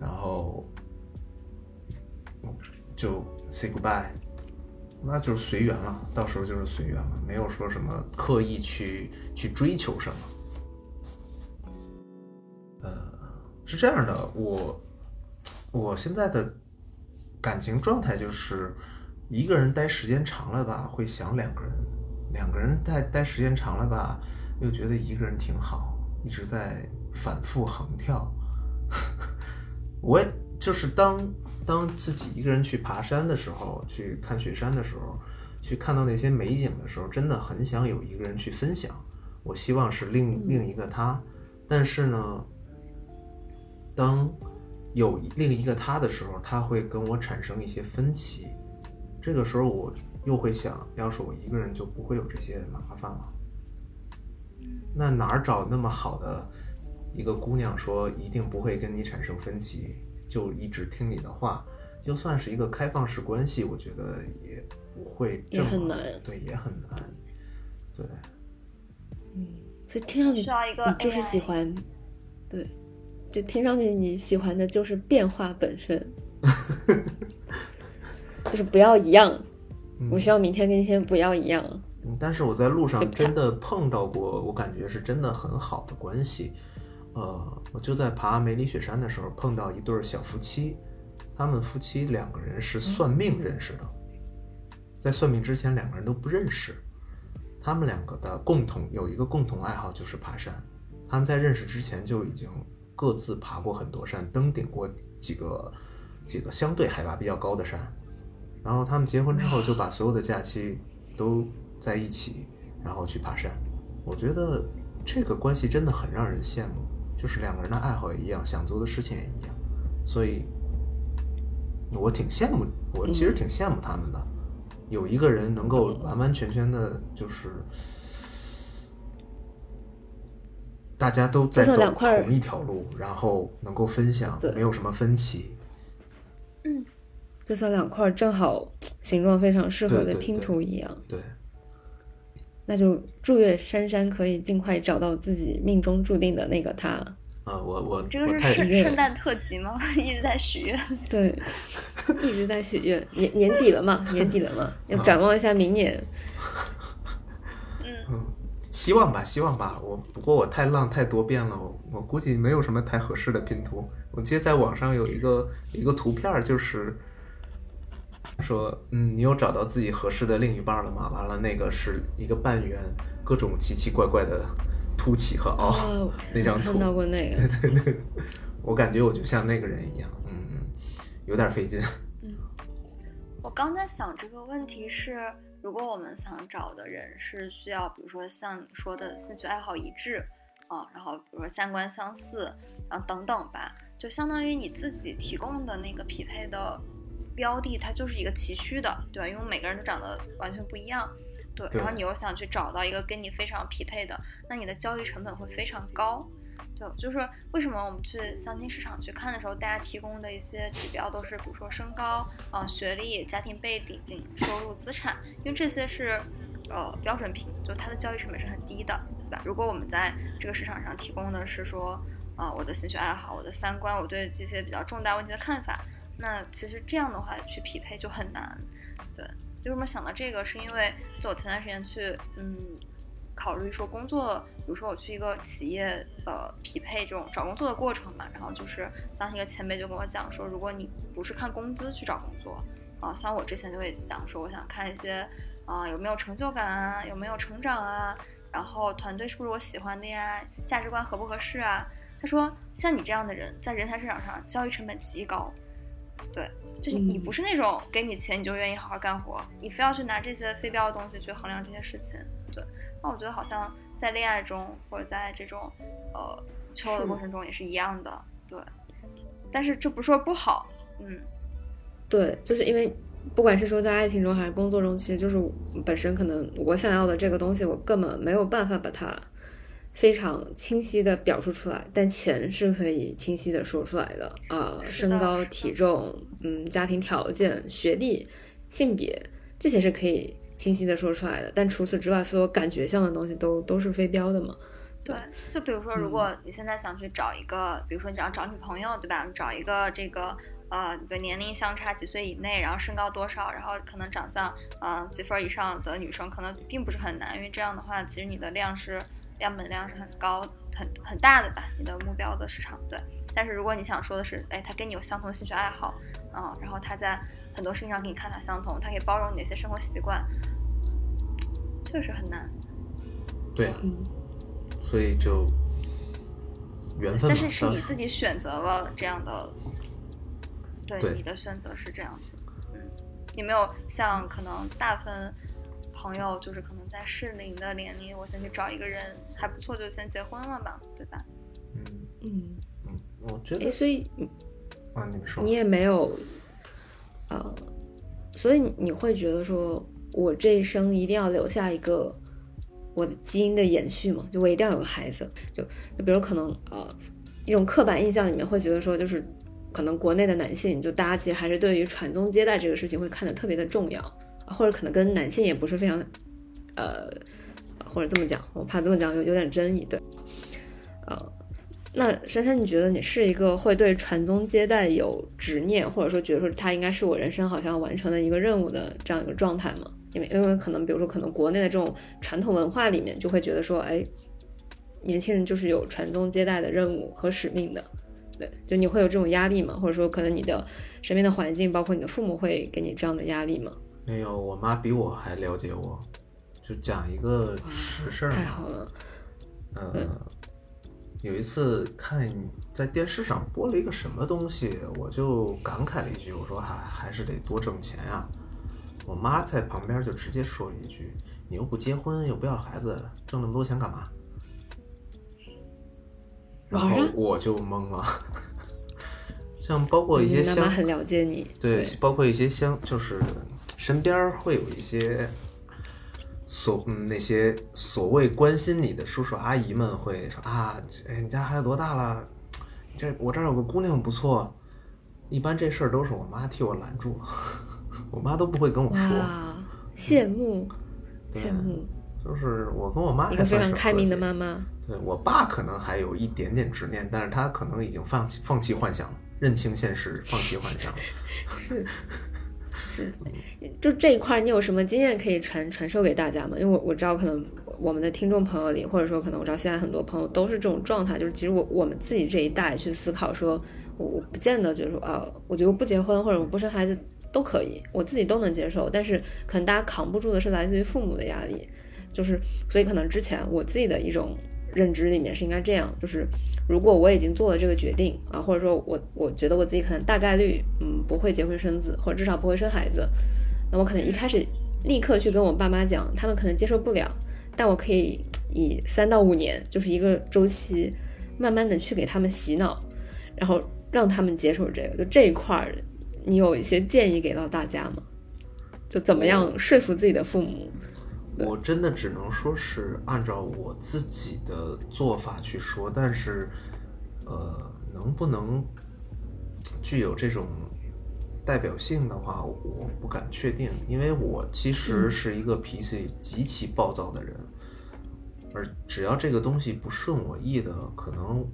然后就 say goodbye，那就是随缘了，到时候就是随缘了，没有说什么刻意去去追求什么。呃，是这样的，我我现在的感情状态就是，一个人待时间长了吧，会想两个人；两个人待待时间长了吧，又觉得一个人挺好，一直在反复横跳。[LAUGHS] 我也就是当当自己一个人去爬山的时候，去看雪山的时候，去看到那些美景的时候，真的很想有一个人去分享。我希望是另另一个他，但是呢，当有另一个他的时候，他会跟我产生一些分歧。这个时候我又会想，要是我一个人就不会有这些麻烦了。那哪儿找那么好的一个姑娘，说一定不会跟你产生分歧，就一直听你的话？就算是一个开放式关系，我觉得也不会这么也很难对，也很难。对，嗯所以听上去需要一个你就是喜欢，对，就听上去你喜欢的就是变化本身，[LAUGHS] 就是不要一样。我希望明天跟今天不要一样。嗯但是我在路上真的碰到过，我感觉是真的很好的关系。呃，我就在爬梅里雪山的时候碰到一对儿小夫妻，他们夫妻两个人是算命认识的，在算命之前两个人都不认识。他们两个的共同有一个共同爱好就是爬山，他们在认识之前就已经各自爬过很多山，登顶过几个几个相对海拔比较高的山。然后他们结婚之后就把所有的假期都在一起，然后去爬山。我觉得这个关系真的很让人羡慕，就是两个人的爱好也一样，想做的事情也一样，所以我挺羡慕，我其实挺羡慕他们的，有一个人能够完完全全的，就是大家都在走同一条路，然后能够分享，没有什么分歧。就像两块正好形状非常适合的拼图一样，对，那就祝愿珊珊可以尽快找到自己命中注定的那个他。啊，我我这个是圣圣诞特辑吗？[LAUGHS] 一直在许愿。[LAUGHS] 对，一直在许愿，年年底了嘛，年底了嘛，[LAUGHS] 要展望一下明年。嗯，希望吧，希望吧。我不过我太浪太多变了，我我估计没有什么太合适的拼图。我记得在网上有一个一个图片儿，就是说，嗯，你有找到自己合适的另一半了吗？完了，那个是一个半圆，各种奇奇怪怪的凸起和凹，哦，[LAUGHS] 那张图我看到过那个，[LAUGHS] 对对对，我感觉我就像那个人一样，嗯嗯，有点费劲。嗯我刚在想这个问题是，如果我们想找的人是需要，比如说像你说的兴趣爱好一致，啊，然后比如说三观相似，然后等等吧，就相当于你自己提供的那个匹配的标的，它就是一个崎岖的，对吧？因为每个人都长得完全不一样，对，对然后你又想去找到一个跟你非常匹配的，那你的交易成本会非常高。对，就是为什么我们去相亲市场去看的时候，大家提供的一些指标都是，比如说身高啊、学历、家庭背景、收入、资产，因为这些是呃标准品，就它的交易成本是很低的，对吧？如果我们在这个市场上提供的是说，啊、我的兴趣爱好、我的三观、我对这些比较重大问题的看法，那其实这样的话去匹配就很难。对，为什么想到这个，是因为就我前段时间去，嗯。考虑说工作，比如说我去一个企业，呃，匹配这种找工作的过程嘛，然后就是当时一个前辈就跟我讲说，如果你不是看工资去找工作，啊、像我之前就会想说，我想看一些，啊、有没有成就感啊，有没有成长啊，然后团队是不是我喜欢的呀，价值观合不合适啊？他说，像你这样的人，在人才市场上交易成本极高，对，就是你嗯不是那种给你钱你就愿意好好干活，你非要去拿这些非标的东西去衡量这些事情，对。那我觉得好像在恋爱中或者在这种呃求偶的过程中也是一样的，对。但是这不是说不好，嗯，对，就是因为不管是说在爱情中还是工作中，其实就是本身可能我想要的这个东西，我根本没有办法把它非常清晰的表述出来，但钱是可以清晰的说出来的啊、呃身高、体重，嗯，家庭条件、学历、性别这些是可以清晰的说出来的，但除此之外，所有感觉上的东西都都是非标的嘛。对。就比如说，如果你现在想去找一个，比如说你想找女朋友，对吧？找一个这个。呃，比如年龄相差几岁以内，然后身高多少，然后可能长相，呃，几分以上的女生可能并不是很难，因为这样的话，其实你的量是样本量是很高、很很大的吧，你的目标的市场对。但是如果你想说的是，哎，他跟你有相同的兴趣爱好，啊、然后他在很多事情上跟你看法相同，他可以包容你的一些生活习惯，确实很难。对，嗯，所以就缘分。但是是你自己选择了这样的，对对你的选择是这样子，嗯，你没有像可能大部分朋友就是可能在适龄的年龄，我先去找一个人还不错就先结婚了吧，对吧？嗯嗯，嗯，我觉诶，得所以啊，你说你也没有，呃，所以你会觉得说，我这一生一定要留下一个我的基因的延续嘛？就我一定要有个孩子，就就比如可能呃，一种刻板印象里面会觉得说，就是可能国内的男性，就大家其实还是对于传宗接代这个事情会看得特别的重要，啊或者可能跟男性也不是非常，呃，或者这么讲，我怕这么讲有有点争议，对，呃。那珊珊，你觉得你是一个会对传宗接代有执念，或者说觉得说它应该是我人生好像要完成的一个任务的这样一个状态吗？因为因为可能比如说可能国内的这种传统文化里面就会觉得说，哎，年轻人就是有传宗接代的任务和使命的，对，就你会有这种压力吗？或者说可能你的身边的环境，包括你的父母会给你这样的压力吗？没有，我妈比我还了解我。就讲一个实事儿嘛太好，了，嗯，有一次看在电视上播了一个什么东西，我就感慨了一句，我说还还是得多挣钱呀、我妈在旁边就直接说了一句：“你又不结婚，又不要孩子，挣那么多钱干嘛？”然后我就懵了，[LAUGHS] 像包括一些你妈妈乡很了解你，对，包括一些乡，就是身边会有一些所嗯那些所谓关心你的叔叔阿姨们会说啊，哎，你家孩子多大了？这我这儿有个姑娘不错。一般这事儿都是我妈替我拦住了，我妈都不会跟我说。哇，羡慕对羡慕，就是我跟我妈一个非还算是常开明的妈妈。对我爸可能还有一点点执念，但是他可能已经放弃放弃幻想了，认清现实，放弃幻想了。[LAUGHS] 是是，就这一块儿，你有什么经验可以传传授给大家吗？因为我我知道，可能我们的听众朋友里，或者说可能我知道现在很多朋友都是这种状态，就是其实我我们自己这一代去思考说，我我不见得就是说啊，我觉得我不结婚或者我不生孩子都可以，我自己都能接受，但是可能大家扛不住的是来自于父母的压力，就是所以可能之前我自己的一种认知里面是应该这样，就是如果我已经做了这个决定啊，或者说我我觉得我自己可能大概率嗯不会结婚生子，或者至少不会生孩子，那我可能一开始立刻去跟我爸妈讲，他们可能接受不了，但我可以以三到五年就是一个周期，慢慢的去给他们洗脑，然后让他们接受这个，就这一块儿，你有一些建议给到大家吗？就怎么样说服自己的父母？我真的只能说是按照我自己的做法去说，但是，呃，能不能具有这种代表性的话，我不敢确定，因为我其实是一个脾气极其暴躁的人，而只要这个东西不顺我意的，可能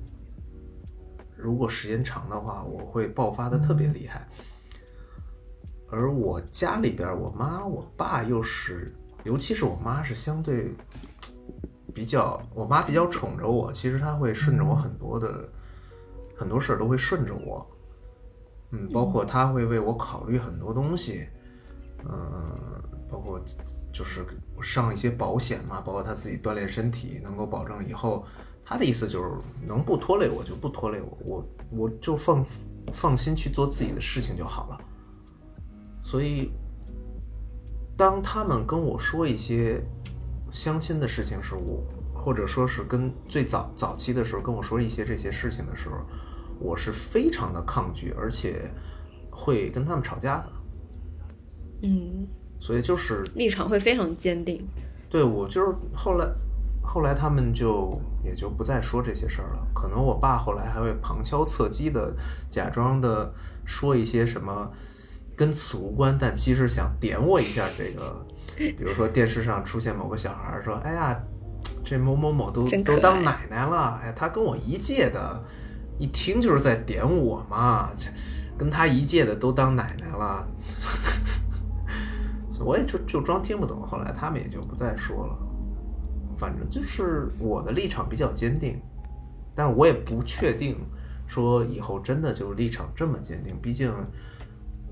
如果时间长的话，我会爆发的特别厉害。而我家里边，我妈、我爸又是，尤其是我妈是相对比较，我妈比较宠着我，其实她会顺着我很多的很多事儿都会顺着我，嗯，包括她会为我考虑很多东西，嗯，包括就是上一些保险嘛，包括她自己锻炼身体，能够保证以后，她的意思就是能不拖累我就不拖累我，我我就放放心去做自己的事情就好了。所以，当他们跟我说一些相亲的事情时，我或者说是跟最早早期的时候跟我说一些这些事情的时候，我是非常的抗拒，而且会跟他们吵架的。嗯，所以就是立场会非常坚定。对我就是后来，后来他们就也就不再说这些事儿了。可能我爸后来还会旁敲侧击的假装的说一些什么。跟此无关，但其实想点我一下这个，比如说电视上出现某个小孩说：“哎呀，这某某某都都当奶奶了，哎，他跟我一届的，一听就是在点我嘛，这跟他一届的都当奶奶了。”所以我也就就装听不懂，后来他们也就不再说了。反正就是我的立场比较坚定，但我也不确定说以后真的就立场这么坚定，毕竟。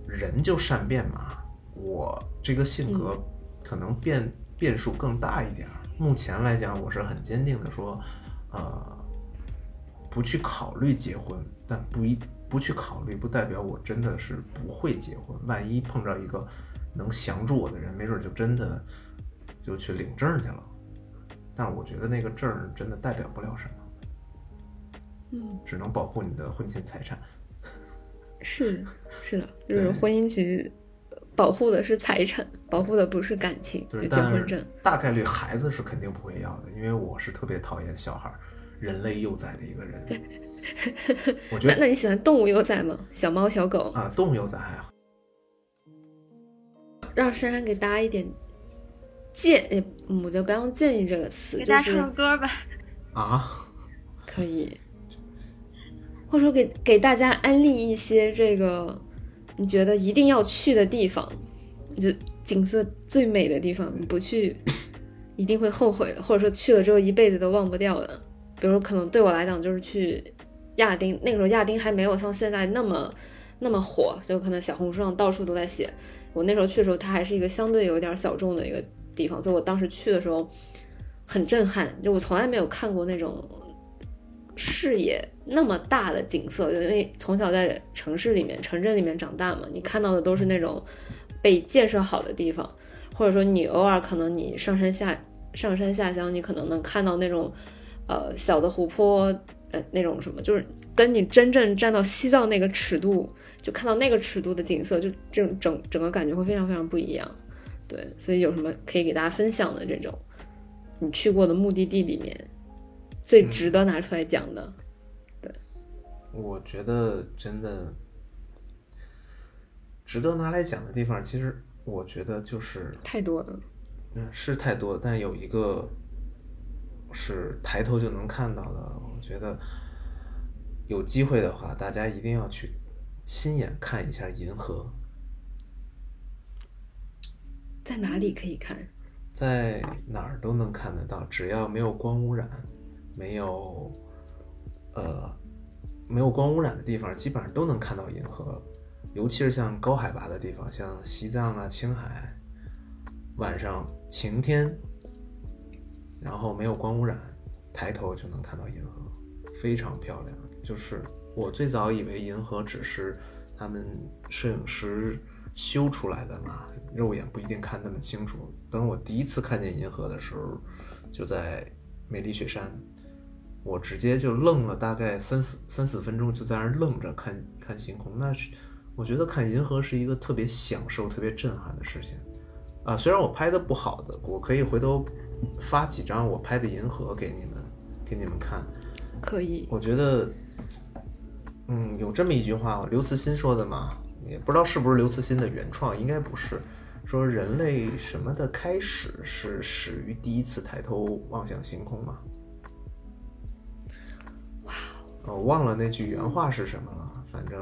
人就善变嘛，我这个性格可能变变数更大一点。目前来讲，我是很坚定的说，呃，不去考虑结婚，但不一不去考虑，不代表我真的是不会结婚。万一碰着一个能降住我的人，没准就真的就去领证去了。但是我觉得那个证真的代表不了什么，嗯，只能保护你的婚前财产。是是的，就是婚姻其实保护的是财产，保护的不是感情，就结婚证。大概率孩子是肯定不会要的，因为我是特别讨厌小孩、人类幼崽的一个人。[LAUGHS] 我觉得，那你喜欢动物幼崽吗？小猫、小狗啊，动物幼崽还好。让珊珊给大家一点建议，我就不要用“建议”这个词，给大家唱个歌吧。啊，可以。或者说给给大家安利一些这个你觉得一定要去的地方，就景色最美的地方，你不去一定会后悔的，或者说去了之后一辈子都忘不掉的。比如说，可能对我来讲就是去亚丁，那个时候亚丁还没有像现在那么那么火，就可能小红书上到处都在写。我那时候去的时候，它还是一个相对有点小众的一个地方，所以我当时去的时候很震撼，就我从来没有看过那种。视野那么大的景色，因为从小在城市里面、城镇里面长大嘛，你看到的都是那种被建设好的地方，或者说你偶尔可能你上山下上山下乡，你可能能看到那种呃小的湖泊，呃那种什么，就是跟你真正站到西藏那个尺度，就看到那个尺度的景色，就这种整整个感觉会非常非常不一样。对，所以有什么可以给大家分享的这种你去过的目的地里面？最值得拿出来讲的，对，我觉得真的值得拿来讲的地方，其实我觉得就是太多了。嗯，是太多，但有一个是抬头就能看到的。我觉得有机会的话，大家一定要去亲眼看一下银河。在哪里可以看？在哪儿都能看得到，只要没有光污染，没有呃没有光污染的地方，基本上都能看到银河。尤其是像高海拔的地方，像西藏啊、青海，晚上晴天，然后没有光污染，抬头就能看到银河，非常漂亮。就是我最早以为银河只是他们摄影师修出来的嘛，肉眼不一定看那么清楚。等我第一次看见银河的时候，就在美丽雪山，我直接就愣了，大概三四三四分钟，就在那儿愣着看看星空，那是。我觉得看银河是一个特别享受、特别震撼的事情，啊，虽然我拍的不好的，我可以回头发几张我拍的银河给你们，给你们看。可以。我觉得，嗯，有这么一句话，刘慈欣说的嘛，也不知道是不是刘慈欣的原创，应该不是。说人类什么的开始是始于第一次抬头望向星空嘛？哇，我忘了那句原话是什么了，反正。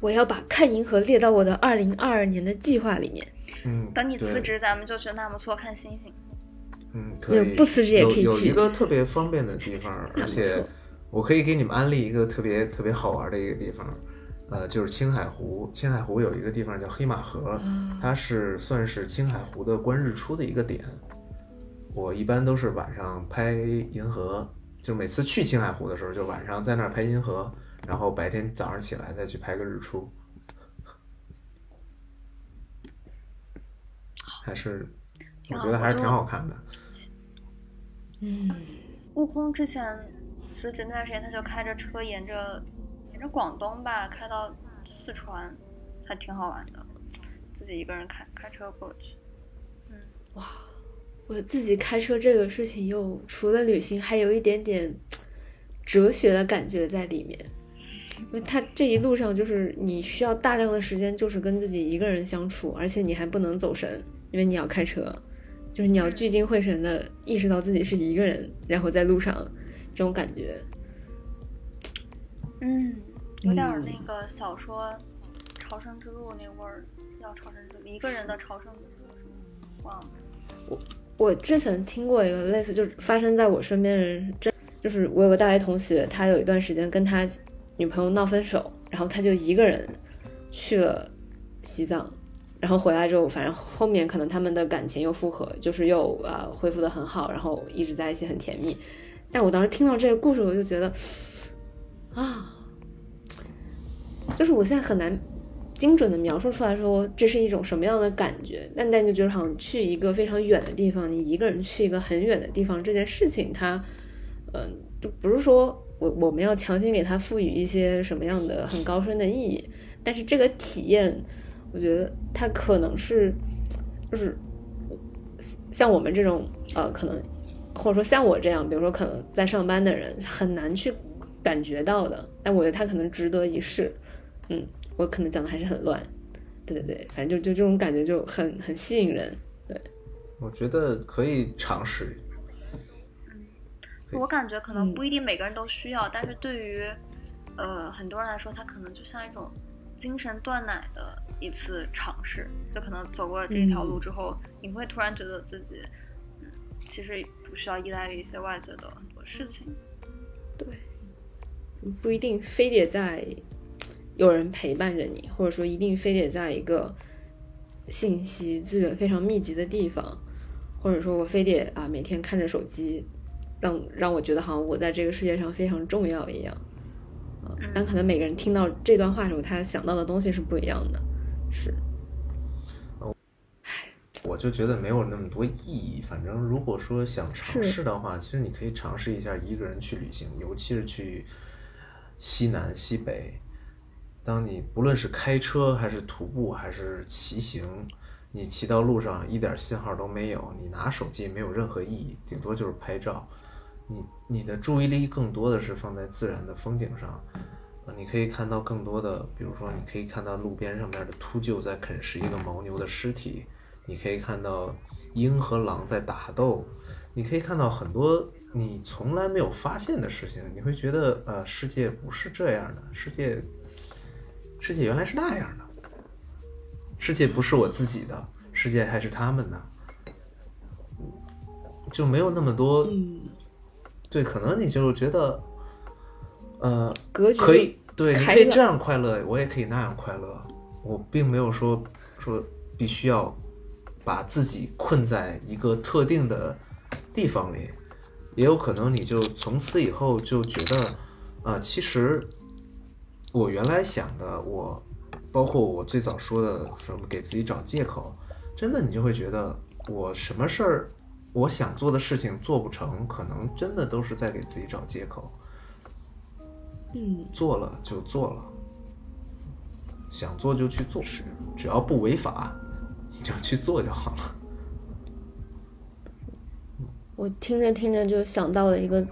我要把看银河列到我的二零二二年的计划里面。嗯，等你辞职，咱们就去纳木错看星星。嗯，可以。不辞职也可以去。有一个特别方便的地方，而且我可以给你们安利一个特别特别好玩的一个地方，呃，就是青海湖。青海湖有一个地方叫黑马河，它是算是青海湖的观日出的一个点。我一般都是晚上拍银河，就每次去青海湖的时候，就晚上在那儿拍银河。然后白天早上起来再去拍个日出，还是我觉得还是挺好看的。嗯，悟空之前辞职那段时间，他就开着车沿着沿着广东吧开到四川，还挺好玩的，自己一个人开开车过去。嗯，哇，我自己开车这个事情，又除了旅行，还有一点点哲学的感觉在里面。因为他这一路上就是你需要大量的时间，就是跟自己一个人相处，而且你还不能走神，因为你要开车，就是你要聚精会神的意识到自己是一个人，然后在路上这种感觉，嗯，有点那个小说《朝圣之路》那味儿，叫《朝圣之路》，一个人的朝圣之路？忘了。我我之前听过一个类似，就是发生在我身边人，真就是我有个大学同学，他有一段时间跟他。女朋友闹分手，然后他就一个人去了西藏，然后回来之后，反正后面可能他们的感情又复合，就是又啊恢复的很好，然后一直在一起很甜蜜。但我当时听到这个故事，我就觉得啊，就是我现在很难精准的描述出来说这是一种什么样的感觉。但但就觉得好像去一个非常远的地方，你一个人去一个很远的地方这件事情，它嗯，就不是说。我我们要强行给它赋予一些什么样的很高深的意义，但是这个体验，我觉得它可能是，就是像我们这种呃，可能或者说像我这样，比如说可能在上班的人很难去感觉到的，但我觉得它可能值得一试。嗯，我可能讲的还是很乱，对对对，反正就就这种感觉就很很吸引人。对，我觉得可以尝试。我感觉可能不一定每个人都需要，但是对于，呃，很多人来说，它可能就像一种精神断奶的一次尝试。就可能走过这条路之后，你会突然觉得自己，嗯，其实不需要依赖于一些外界的很多事情。对，不一定非得在有人陪伴着你，或者说一定非得在一个信息资源非常密集的地方，或者说我非得啊每天看着手机。让让我觉得好像我在这个世界上非常重要一样，啊，但可能每个人听到这段话的时候，他想到的东西是不一样的，是。我就觉得没有那么多意义。反正如果说想尝试的话，其实你可以尝试一下一个人去旅行，尤其是去西南西北。当你不论是开车还是徒步还是骑行。你骑到路上一点信号都没有，你拿手机没有任何意义，顶多就是拍照。你你的注意力更多的是放在自然的风景上，啊你可以看到更多的，比如说你可以看到路边上面的秃鹫在啃食一个牦牛的尸体，你可以看到鹰和狼在打斗，你可以看到很多你从来没有发现的事情，你会觉得呃，世界不是这样的，世界，世界原来是那样的，世界不是我自己的，世界还是他们的，就没有那么多，嗯，对，可能你就觉得，呃，格局可以，对，你可以这样快乐，我也可以那样快乐。我并没有说说必须要把自己困在一个特定的地方里，也有可能你就从此以后就觉得，啊、其实我原来想的，我包括我最早说的什么给自己找借口，真的你就会觉得我什么事儿，我想做的事情做不成，可能真的都是在给自己找借口。嗯，做了就做了，想做就去做，是只要不违法，你就去做就好了。[LAUGHS] 我听着听着就想到了一个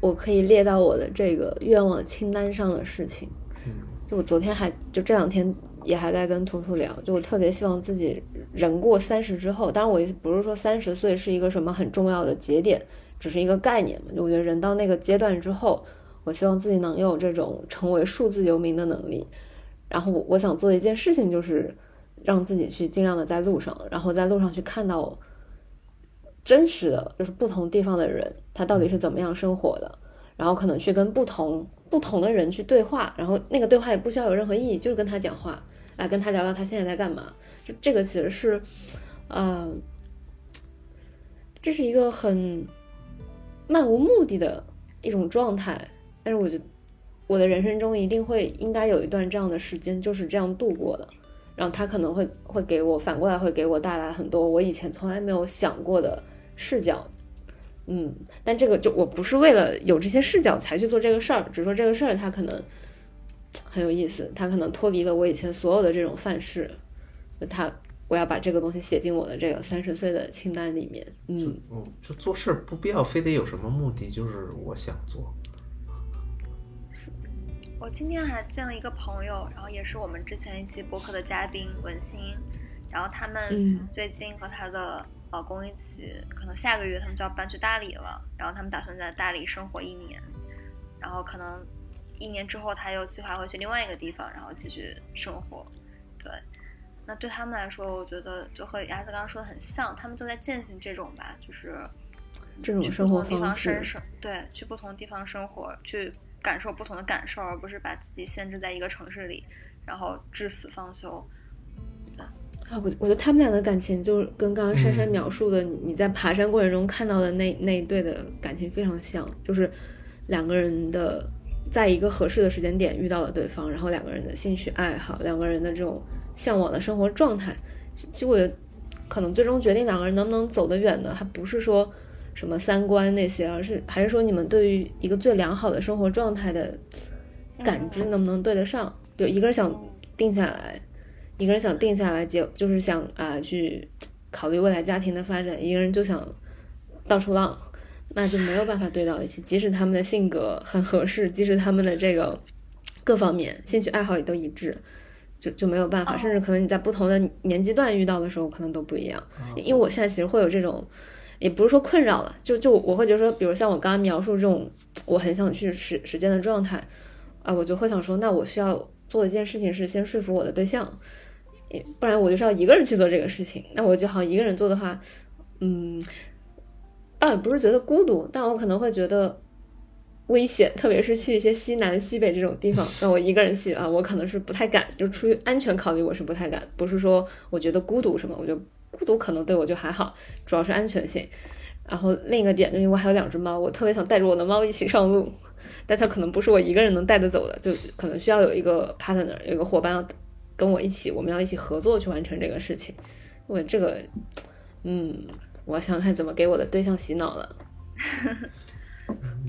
我可以列到我的这个愿望清单上的事情。就我昨天还就这两天也还在跟图图聊，就我特别希望自己人过三十之后，当然我意思不是说三十岁是一个什么很重要的节点，只是一个概念嘛。就我觉得人到那个阶段之后，我希望自己能有这种成为数字游民的能力。然后我我想做的一件事情就是让自己去尽量的在路上，然后在路上去看到真实的，就是不同地方的人他到底是怎么样生活的，然后可能去跟不同不同的人去对话，然后那个对话也不需要有任何意义，就是跟他讲话，来跟他聊聊他现在在干嘛。就这个其实是，呃，这是一个很漫无目的的一种状态，但是我觉得我的人生中一定会应该有一段这样的时间就是这样度过的，然后他可能会会给我反过来会给我带来很多我以前从来没有想过的视角，嗯，但这个就我不是为了有这些视角才去做这个事儿，只是说这个事儿它可能很有意思，它可能脱离了我以前所有的这种范式，它我要把这个东西写进我的这个三十岁的清单里面，嗯。嗯，就做事儿不必要非得有什么目的，就是我想做。我今天还见了一个朋友，然后也是我们之前一期播客的嘉宾文心，然后他们嗯。最近和他的老公一起，可能下个月他们就要搬去大理了，然后他们打算在大理生活一年，然后可能一年之后他又计划会去另外一个地方，然后继续生活。对，那对他们来说，我觉得就和鸭子刚刚说的很像，他们就在践行这种吧，就是这种生活方方式对，去不同地方生活，去感受不同的感受，而不是把自己限制在一个城市里，然后至死方休。啊，我我觉得他们俩的感情就是跟刚刚珊珊嗯。描述的你你在爬山过程中看到的那那一对的感情非常像，就是两个人的在一个合适的时间点遇到了对方，然后两个人的兴趣爱好，两个人的这种向往的生活状态，其其实我觉得可能最终决定两个人能不能走得远的，还不是说什么三观那些，而是还是说你们对于一个最良好的生活状态的感知能不能对得上？就一个人想定下来，一个人想定下来结，就是想啊、去考虑未来家庭的发展，一个人就想到处浪，那就没有办法对到一起。即使他们的性格很合适，即使他们的这个各方面兴趣爱好也都一致，就就没有办法。甚至可能你在不同的年纪段遇到的时候，可能都不一样。因为我现在其实会有这种。也不是说困扰了，就就我会觉得说，比如像我刚刚描述这种，我很想去实实践的状态，啊，我就会想说，那我需要做的一件事情是先说服我的对象，也不然我就是要一个人去做这个事情。那我就好像一个人做的话，嗯，倒也不是觉得孤独，但我可能会觉得危险，特别是去一些西南、西北这种地方，让我一个人去啊，我可能是不太敢，就出于安全考虑，我是不太敢，不是说我觉得孤独什么，我觉得孤独可能对我就还好，主要是安全性。然后另一个点，就因为我还有两只猫，我特别想带着我的猫一起上路，但它可能不是我一个人能带得走的，就可能需要有一个 partner，有一个伙伴要跟我一起，我们要一起合作去完成这个事情。我这个，嗯，我想看怎么给我的对象洗脑了。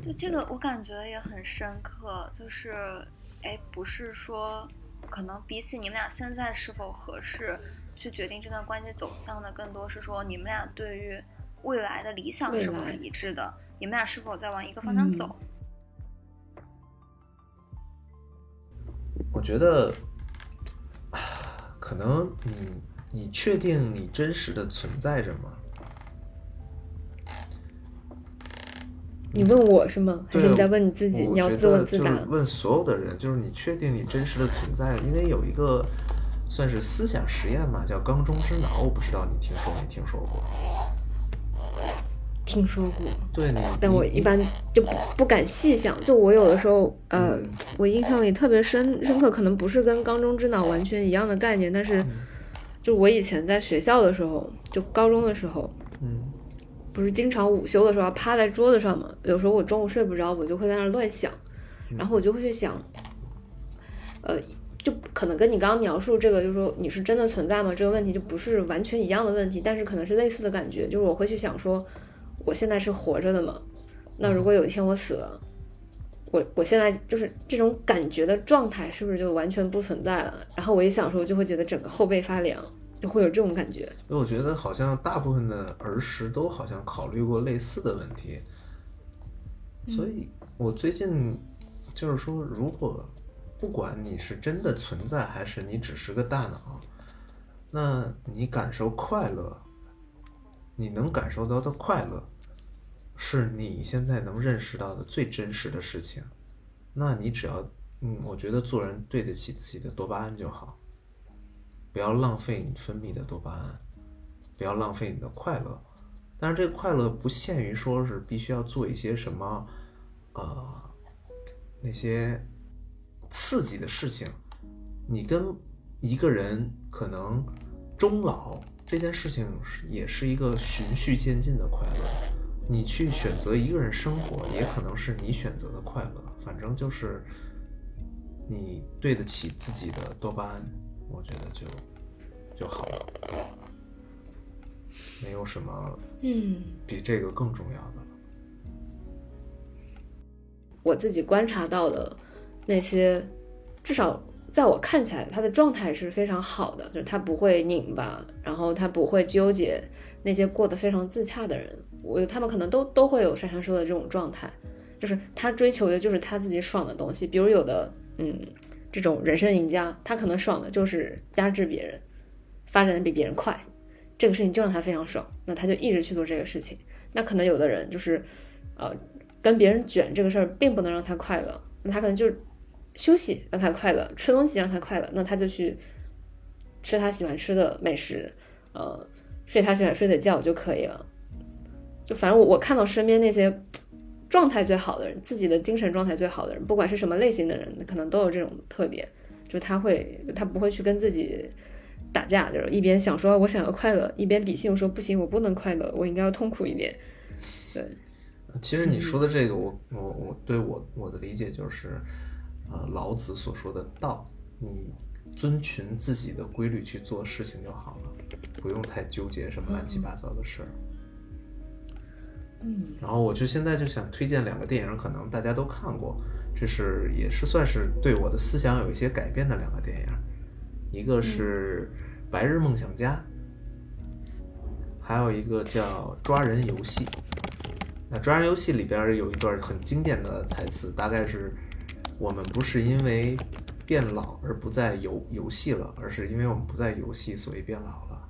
就 [LAUGHS] 这个我感觉也很深刻，就是，哎，不是说，可能比起你们俩现在是否合适去决定这段关系走向的，更多是说你们俩对于未来的理想是否是一致的，你们俩是否在往一个方向嗯走。我觉得，啊可能你你确定你真实的存在着吗？你问我是吗？还是对你在问你自己？你要自问自答。就是问所有的人，就是你确定你真实的存在？因为有一个算是思想实验嘛，叫缸中之脑，我不知道你听说没听说过？听说过，对你，但我一般就不不敢细想。就我有的时候，呃，嗯我印象里特别深深刻，可能不是跟缸中之脑完全一样的概念，但是嗯就我以前在学校的时候，就高中的时候，嗯不是经常午休的时候要趴在桌子上嘛？有时候我中午睡不着，我就会在那乱想，然后我就会去想，呃，就可能跟你刚刚描述这个，就是说你是真的存在吗？这个问题就不是完全一样的问题，但是可能是类似的感觉，就是我会去想说，我现在是活着的吗？那如果有一天我死了，我我现在就是这种感觉的状态，是不是就完全不存在了？然后我一想说，就会觉得整个后背发凉，就会有这种感觉。因为我觉得好像大部分的儿时都好像考虑过类似的问题，所以我最近就是说，如果不管你是真的存在，还是你只是个大脑，那你感受快乐，你能感受到的快乐，是你现在能认识到的最真实的事情，那你只要，嗯，我觉得做人对得起自己的多巴胺就好。不要浪费你分泌的多巴胺，不要浪费你的快乐。但是这个快乐不限于说是必须要做一些什么，呃，那些刺激的事情。你跟一个人可能终老这件事情是也是一个循序渐进的快乐。你去选择一个人生活，也可能是你选择的快乐。反正就是你对得起自己的多巴胺，我觉得就就好了，没有什么嗯。比这个更重要的了。我自己观察到的那些，至少在我看起来，他的状态是非常好的，就是他不会拧巴，然后他不会纠结那些过得非常自洽的人，我他们可能都都会有珊珊说的这种状态，就是他追求的就是他自己爽的东西，比如有的嗯这种人生赢家，他可能爽的就是压制别人，发展的比别人快，这个事情就让他非常爽，那他就一直去做这个事情。那可能有的人就是呃跟别人卷这个事儿并不能让他快乐，那他可能就休息让他快乐，吃东西让他快乐，那他就去吃他喜欢吃的美食，呃，睡他喜欢睡的觉就可以了。就反正我我看到身边那些状态最好的人，自己的精神状态最好的人，不管是什么类型的人，可能都有这种特点，就他会他不会去跟自己打架，就是一边想说我想要快乐，一边理性说不行，我不能快乐，我应该要痛苦一点。对，其实你说的这个，我我我对我我的理解就是，呃，老子所说的道，你遵循自己的规律去做事情就好了，不用太纠结什么乱七八糟的事儿。嗯然后我就现在就想推荐两个电影，可能大家都看过，这是也是算是对我的思想有一些改变的两个电影，一个是《白日梦想家》，还有一个叫《抓人游戏》。那《抓人游戏》里边有一段很经典的台词，大概是我们不是因为变老而不再游游戏了，而是因为我们不再游戏，所以变老了。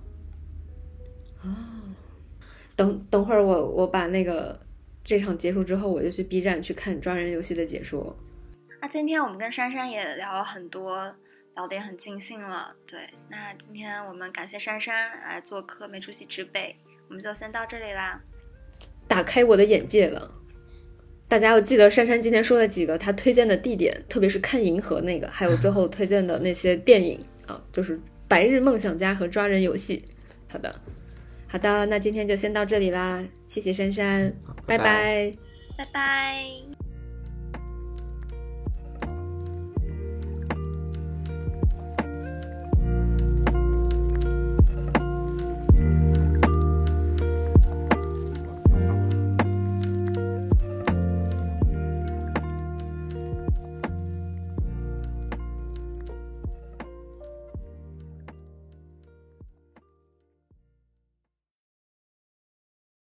等等会儿我我把那个这场结束之后，我就去 B 站去看抓人游戏的解说。那今天我们跟珊珊也聊了很多，聊得也很尽兴了。对，那今天我们感谢珊珊来做客没出息之辈，我们就先到这里啦。打开我的眼界了。大家要记得珊珊今天说的几个她推荐的地点，特别是看银河那个，还有最后推荐的那些电影啊，就是《白日梦想家》和《抓人游戏》。好的，好的，那今天就先到这里啦，谢谢珊珊，拜拜拜拜拜。